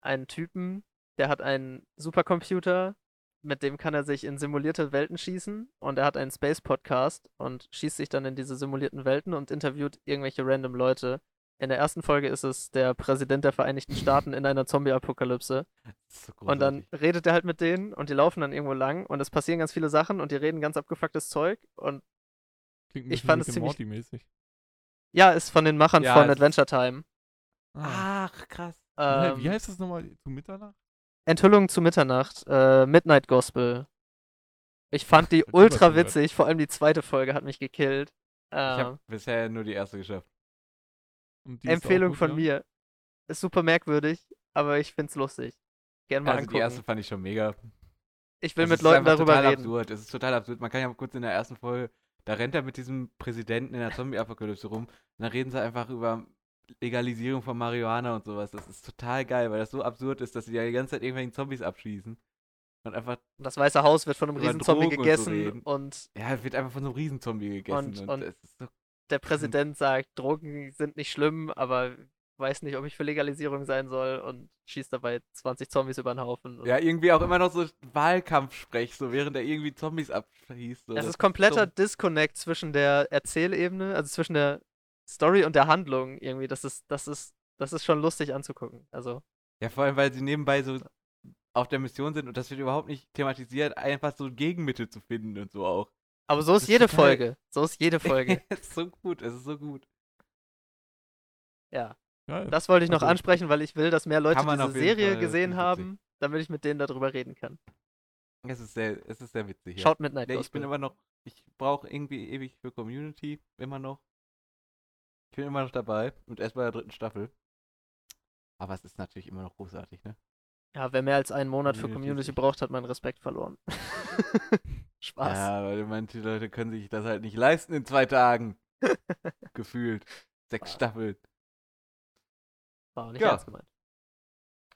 einen Typen, der hat einen Supercomputer, mit dem kann er sich in simulierte Welten schießen und er hat einen Space-Podcast und schießt sich dann in diese simulierten Welten und interviewt irgendwelche random Leute. In der ersten Folge ist es der Präsident der Vereinigten Staaten in einer Zombie-Apokalypse. So Und dann redet er halt mit denen und die laufen dann irgendwo lang und es passieren ganz viele Sachen und die reden ganz abgefucktes Zeug. Und Klingt ein Ich fand es ziemlich- ja, ist von den Machern Ja, von Adventure Time. Ah. Ach, krass. Ähm, Wie heißt das nochmal? Zu Mitternacht? Enthüllung zu Mitternacht, äh, Midnight Gospel. Ich fand die ultra witzig, vor allem die zweite Folge hat mich gekillt. Ich habe Ähm, bisher nur die erste geschafft. Und die Empfehlung gut, von ja? mir. Ist super merkwürdig, aber ich find's lustig. Gern mal Also die angucken. erste fand ich schon mega. ich will Also mit es ist Leuten darüber total reden. absurd. Es ist total absurd. Man kann ja kurz in der ersten Folge, da rennt er mit diesem Präsidenten in der Zombie-Apokalypse rum und dann reden sie einfach über Legalisierung von Marihuana und sowas. Das ist total geil, weil das so absurd ist, dass sie ja die ganze Zeit irgendwelchen Zombies abschießen. Und einfach, Und das Weiße Haus wird von einem Riesenzombie Drogen und so gegessen und ja, wird einfach von so einem Riesenzombie gegessen. Und- Und, und- so, der Präsident sagt, Drogen sind nicht schlimm, aber weiß nicht, ob ich für Legalisierung sein soll und schießt dabei 20 Zombies über den Haufen. Ja, irgendwie auch immer noch so Wahlkampfsprech, so während er irgendwie Zombies abschießt. So. es Das ist kompletter. Disconnect zwischen der Erzählebene, also zwischen der Story und der Handlung irgendwie. Das ist, das ist, das ist schon lustig anzugucken. Also, Ja, vor allem, weil sie nebenbei so auf der Mission sind und das wird überhaupt nicht thematisiert, einfach so Gegenmittel zu finden und so auch. aber so ist ist jede total- Folge. So ist jede Folge. es ist so gut, es ist so gut. ja. Geil. Das wollte ich noch Also- ansprechen, weil ich will, dass mehr Leute diese Serie Fall, gesehen haben, damit ich mit denen darüber reden kann. Es ist sehr, es ist sehr witzig. Ja. Schaut Midnight Nee, ich bin immer noch, ich brauche irgendwie ewig für Community, immer noch. Ich bin immer noch dabei und erst bei der dritten Staffel. Aber es ist natürlich immer noch großartig, ne? Ja, wer mehr als einen Monat für Community braucht, hat meinen Respekt verloren. Spaß. Ja, weil manche Leute können sich das halt nicht leisten in zwei Tagen. Gefühlt. Sechs Staffeln. War auch nicht Ja. ernst gemeint.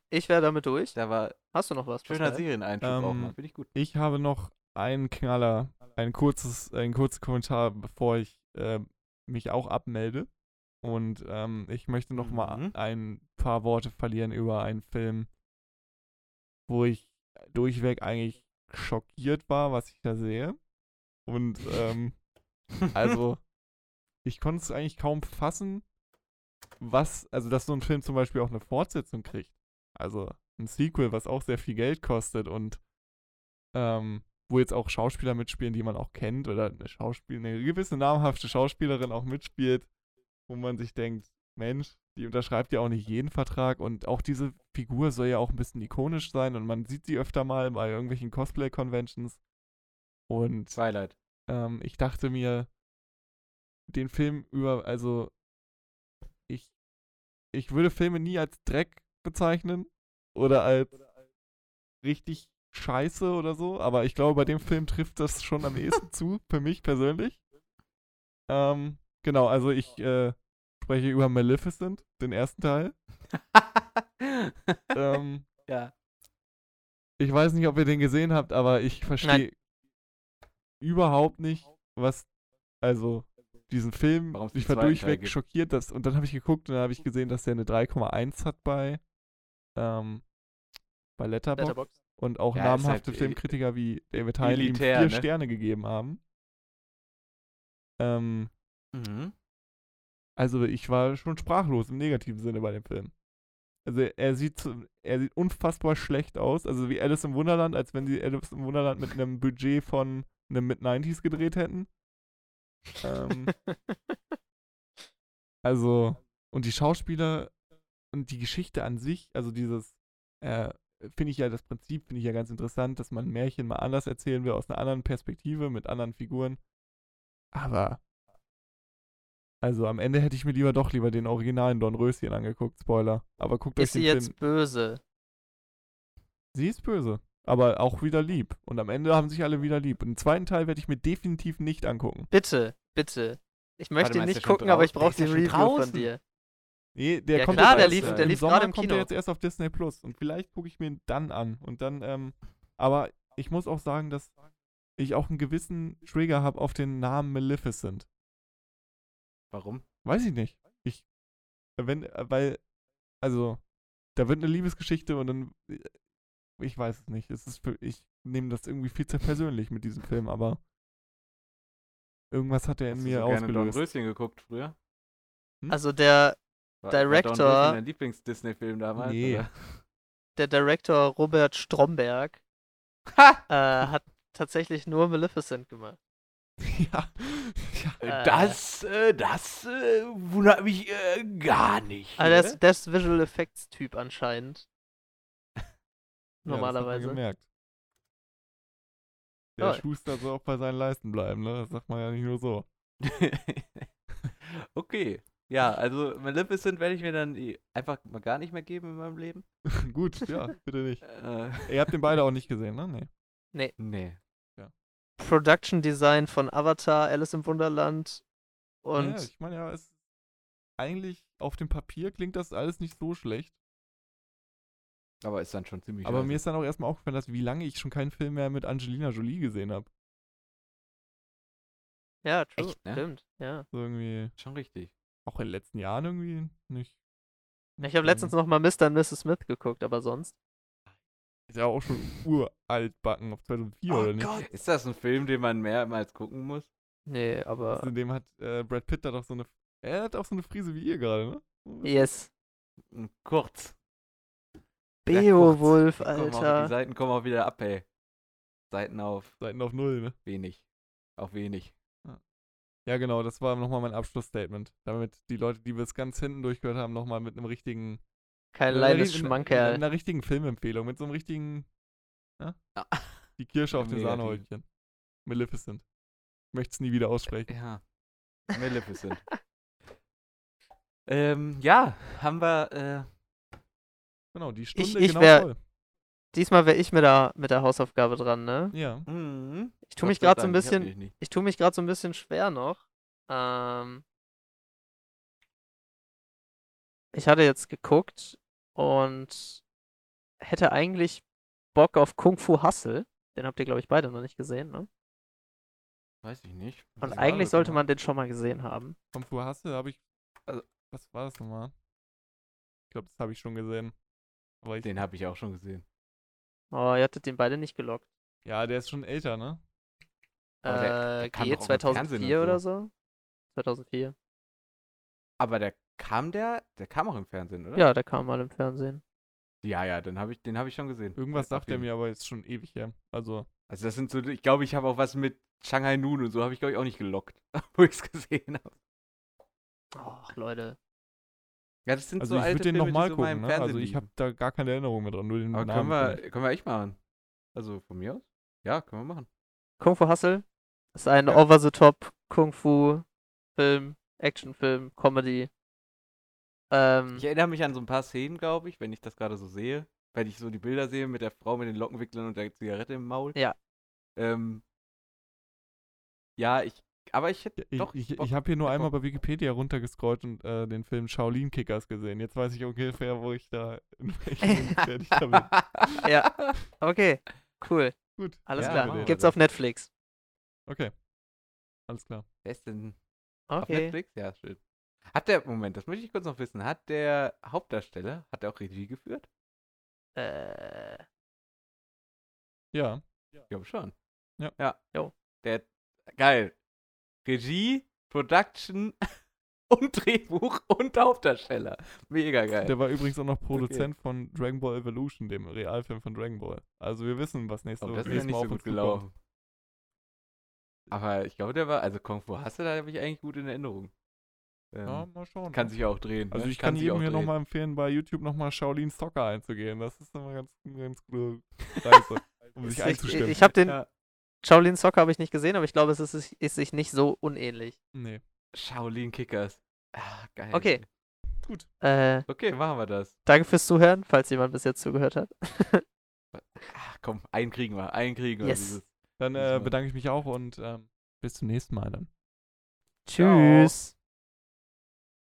Ich wäre damit durch. Da war Hast du noch was? schöner? Serieneinschub auch Ähm, mal. Finde ich gut. Ich habe noch einen Knaller, ein kurzes, ein kurzer Kommentar, bevor ich äh, mich auch abmelde. Und ähm, ich möchte noch mal Mhm. ein paar Worte verlieren über einen Film, wo ich durchweg eigentlich schockiert war, was ich da sehe. Und ähm, also, ich konnte es eigentlich kaum fassen, was, also dass so ein Film zum Beispiel auch eine Fortsetzung kriegt. Also ein Sequel, was auch sehr viel Geld kostet und ähm, wo jetzt auch Schauspieler mitspielen, die man auch kennt, oder eine Schauspiel eine gewisse namhafte Schauspielerin auch mitspielt, wo man sich denkt, Mensch, die unterschreibt ja auch nicht jeden Vertrag und auch diese Figur soll ja auch ein bisschen ikonisch sein und man sieht sie öfter mal bei irgendwelchen Cosplay-Conventions. Und Twilight. ähm, ich dachte mir, den Film über, also ich, ich würde Filme nie als Dreck bezeichnen oder als richtig scheiße oder so, aber ich glaube, bei dem Film trifft das schon am ehesten zu, für mich persönlich. Ähm, genau, also ich äh, spreche über Maleficent, den ersten Teil. Ähm, ja. ich weiß nicht, ob ihr den gesehen habt, aber ich verstehe überhaupt nicht, was, also diesen Film, Warum ich war durchweg schockiert, dass, und dann habe ich geguckt und dann habe ich gesehen, dass der eine 3,1 hat bei, ähm, bei Letterboxd Letterboxd. und auch Ja, namhafte halt, äh, Filmkritiker wie David Hein ihm vier ne? Sterne gegeben haben. Ähm, Mhm. also ich war schon sprachlos im negativen Sinne bei dem Film. Also er sieht, er sieht unfassbar schlecht aus. Also wie Alice im Wunderland, als wenn sie Alice im Wunderland mit einem Budget von einem Mid-90s gedreht hätten. Ähm, also, und die Schauspieler und die Geschichte an sich, also dieses, äh, finde ich ja, das Prinzip finde ich ja ganz interessant, dass man ein Märchen mal anders erzählen will, aus einer anderen Perspektive, mit anderen Figuren. Aber, also am Ende hätte ich mir lieber doch lieber den originalen Dornröschen angeguckt, Spoiler. Aber guckt euch Ist sie jetzt Film. böse? Sie ist böse, aber auch wieder lieb. Und am Ende haben sich alle wieder lieb. Und den zweiten Teil werde ich mir definitiv nicht angucken. Bitte, bitte. Ich möchte ihn ist nicht gucken, aber ich brauche die ist Review von draußen. dir. Nee, der Ja, kommt klar, jetzt der erst, lief- äh, der im lief Sommer gerade im kommt Kino. der jetzt erst auf Disney Plus und vielleicht gucke ich mir ihn dann an und dann ähm aber ich muss auch sagen, dass ich auch einen gewissen Trigger habe auf den Namen Maleficent. Warum? Weiß ich nicht. Ich wenn äh, weil also da wird eine Liebesgeschichte und dann äh, ich weiß es nicht. Es ist für, ich nehme das irgendwie viel zu persönlich mit diesem Film, aber irgendwas hat er in Hast mir du so gerne ausgelöst. Dornröschen geguckt früher? Hm? Also der, War, Director- War Dornröschen dein Lieblings-Disney-Film damals? Nee. Oder? der Director Robert Stromberg Ha! äh, hat tatsächlich nur Maleficent gemacht. ja. Ja. Äh. Das, äh, das äh, wundert mich äh, gar nicht. Also der ist Visual Effects Typ anscheinend. Ja, das Normalerweise. gemerkt. Der Toll. Schuster soll auch bei seinen Leisten bleiben, ne? Das sagt man ja nicht nur so. okay. Ja, also Maleficent werde ich mir dann einfach mal gar nicht mehr geben in meinem Leben. Gut, ja, bitte nicht. Äh, Ihr habt den beide auch nicht gesehen, ne? Nee. nee. Production Design von Avatar, Alice im Wunderland und ja, ich meine ja, es eigentlich auf dem Papier klingt das alles nicht so schlecht. Aber ist dann schon ziemlich Aber mir ist dann auch erstmal aufgefallen, dass wie lange ich schon keinen Film mehr mit Angelina Jolie gesehen habe. Ja, true. Echt, ne? Stimmt, ja. So irgendwie, schon richtig. auch in den letzten Jahren irgendwie nicht. Ich habe letztens noch mal Mr. und Mrs. Smith geguckt, aber sonst. Ist ja auch schon uralt backen auf 2004 oder nicht? Oh Ist das ein Film, den man mehrmals gucken muss? Nee, aber. Also in dem hat äh, Brad Pitt da doch so eine. Er hat auch so eine Frise wie ihr gerade, ne? Yes. Hm, Kurz. Beowulf, Die kommen Auch, die Alter. Seiten kommen auch wieder ab, ey. Seiten auf Seiten auf Null, ne? wenig. Auf wenig. Ja, genau, das war nochmal mein Abschlussstatement. Damit die Leute, die bis ganz hinten durchgehört haben, nochmal mit einem richtigen. Kein kleines ri- mit- Schmankerl. einer richtigen Filmempfehlung, mit so einem richtigen. Ne? Ah. Die Kirsche auf dem. Sahnehäubchen. Maleficent. Möchte es nie wieder aussprechen. Ja. Maleficent. ähm, ja, haben wir, äh, Genau, die Stunde ich genau wär- voll. Diesmal wäre ich mit der, mit der Hausaufgabe dran, ne? Ja. mhm. Ich tue mich gerade so ein ich bisschen. nicht. Ich tue mich gerade so ein bisschen schwer noch. Ähm, ich hatte jetzt geguckt und hätte eigentlich Bock auf Kung Fu Hustle. Den habt ihr, glaube ich, beide noch nicht gesehen, ne? Weiß ich nicht. Und war eigentlich sollte man den schon mal gesehen haben. Vom Fuhasse habe ich. Also, was war das nochmal? Ich glaube, das habe ich schon gesehen. Aber ich, Den habe ich auch schon gesehen. Oh, ihr hattet den beide nicht gelockt. ja, der ist schon älter, ne? Aber der- Äh, der kam G doch auch im Fernsehen 2004 und oder so? 2004. Aber der kam der, der kam auch im Fernsehen, oder? Ja, der kam mal im Fernsehen. Ja, ja, den habe ich, den habe ich schon gesehen. Irgendwas sagt er mir, aber ist schon ewig her. Also, Also das sind so, ich glaube, ich habe auch was mit Shanghai Noon und so habe ich glaube ich auch nicht gelockt, wo ich es gesehen habe. Ach, Leute. Ja, das sind also so ich alte würde den Filme, die so mal im gucken, ne? Fernsehen Also ich habe da gar keine Erinnerung mehr dran, nur den Aber Namen. können wir, können wir echt machen. Also von mir aus? Ja, können wir machen. Kung Fu Hustle ist ein Ja. over-the-top Kung Fu Film, Actionfilm, Comedy. Ähm, Ich erinnere mich an so ein paar Szenen, glaube ich, wenn ich das gerade so sehe. Wenn ich so die Bilder sehe mit der Frau mit den Lockenwicklern und der Zigarette im Maul. Ja. Ähm, ja, ich, aber ich hätte Ich, doch ich, Bock. ich habe hier nur einmal bei Wikipedia runtergescrollt und äh, den Film Shaolin Kickers gesehen. Jetzt weiß ich ungefähr, wo ich da in welchem Pferd ich da bin. Ja. okay, cool. Gut. Alles Ja, klar. machen wir Gibt's auf Netflix. Okay. Alles klar. Wer ist denn auf Okay. Netflix? Ja, schön. Hat der, Moment, das möchte ich kurz noch wissen. Hat der Hauptdarsteller, hat er auch Regie geführt? Äh, Ja. Ich glaube schon. Ja. Ja. Jo. Der, geil. Regie, Production und Drehbuch und Hauptdarsteller. Mega geil. Der war übrigens auch noch Produzent von Dragon Ball Evolution, dem Realfilm von Dragon Ball. Also wir wissen, was nächste Aber Woche das ist ja nächstes nicht Mal so gut gelaufen. Aber ich glaube, der war, also Kung Fu Hustle, da habe ich eigentlich gut in Erinnerung. Ähm, Ja, mal schauen. kann ne? sich auch drehen. also ne? ich kann, sich jedem hier nochmal empfehlen, bei YouTube nochmal Shaolin Soccer einzugehen. Das ist immer ganz, ganz gute Reise, um sich einzustimmen. ich habe den Ja. Shaolin Soccer habe ich nicht gesehen, aber ich glaube, es ist, ist sich nicht so unähnlich. Nee. Shaolin Kickers. Ah, geil. Okay. Gut. Äh, Okay, machen wir das. danke fürs Zuhören, falls jemand bis jetzt zugehört hat. Ach, komm, einen kriegen wir, einen kriegen wir. Yes. Dieses- Dann äh, bedanke ich mich auch und ähm, bis zum nächsten Mal dann. Tschüss.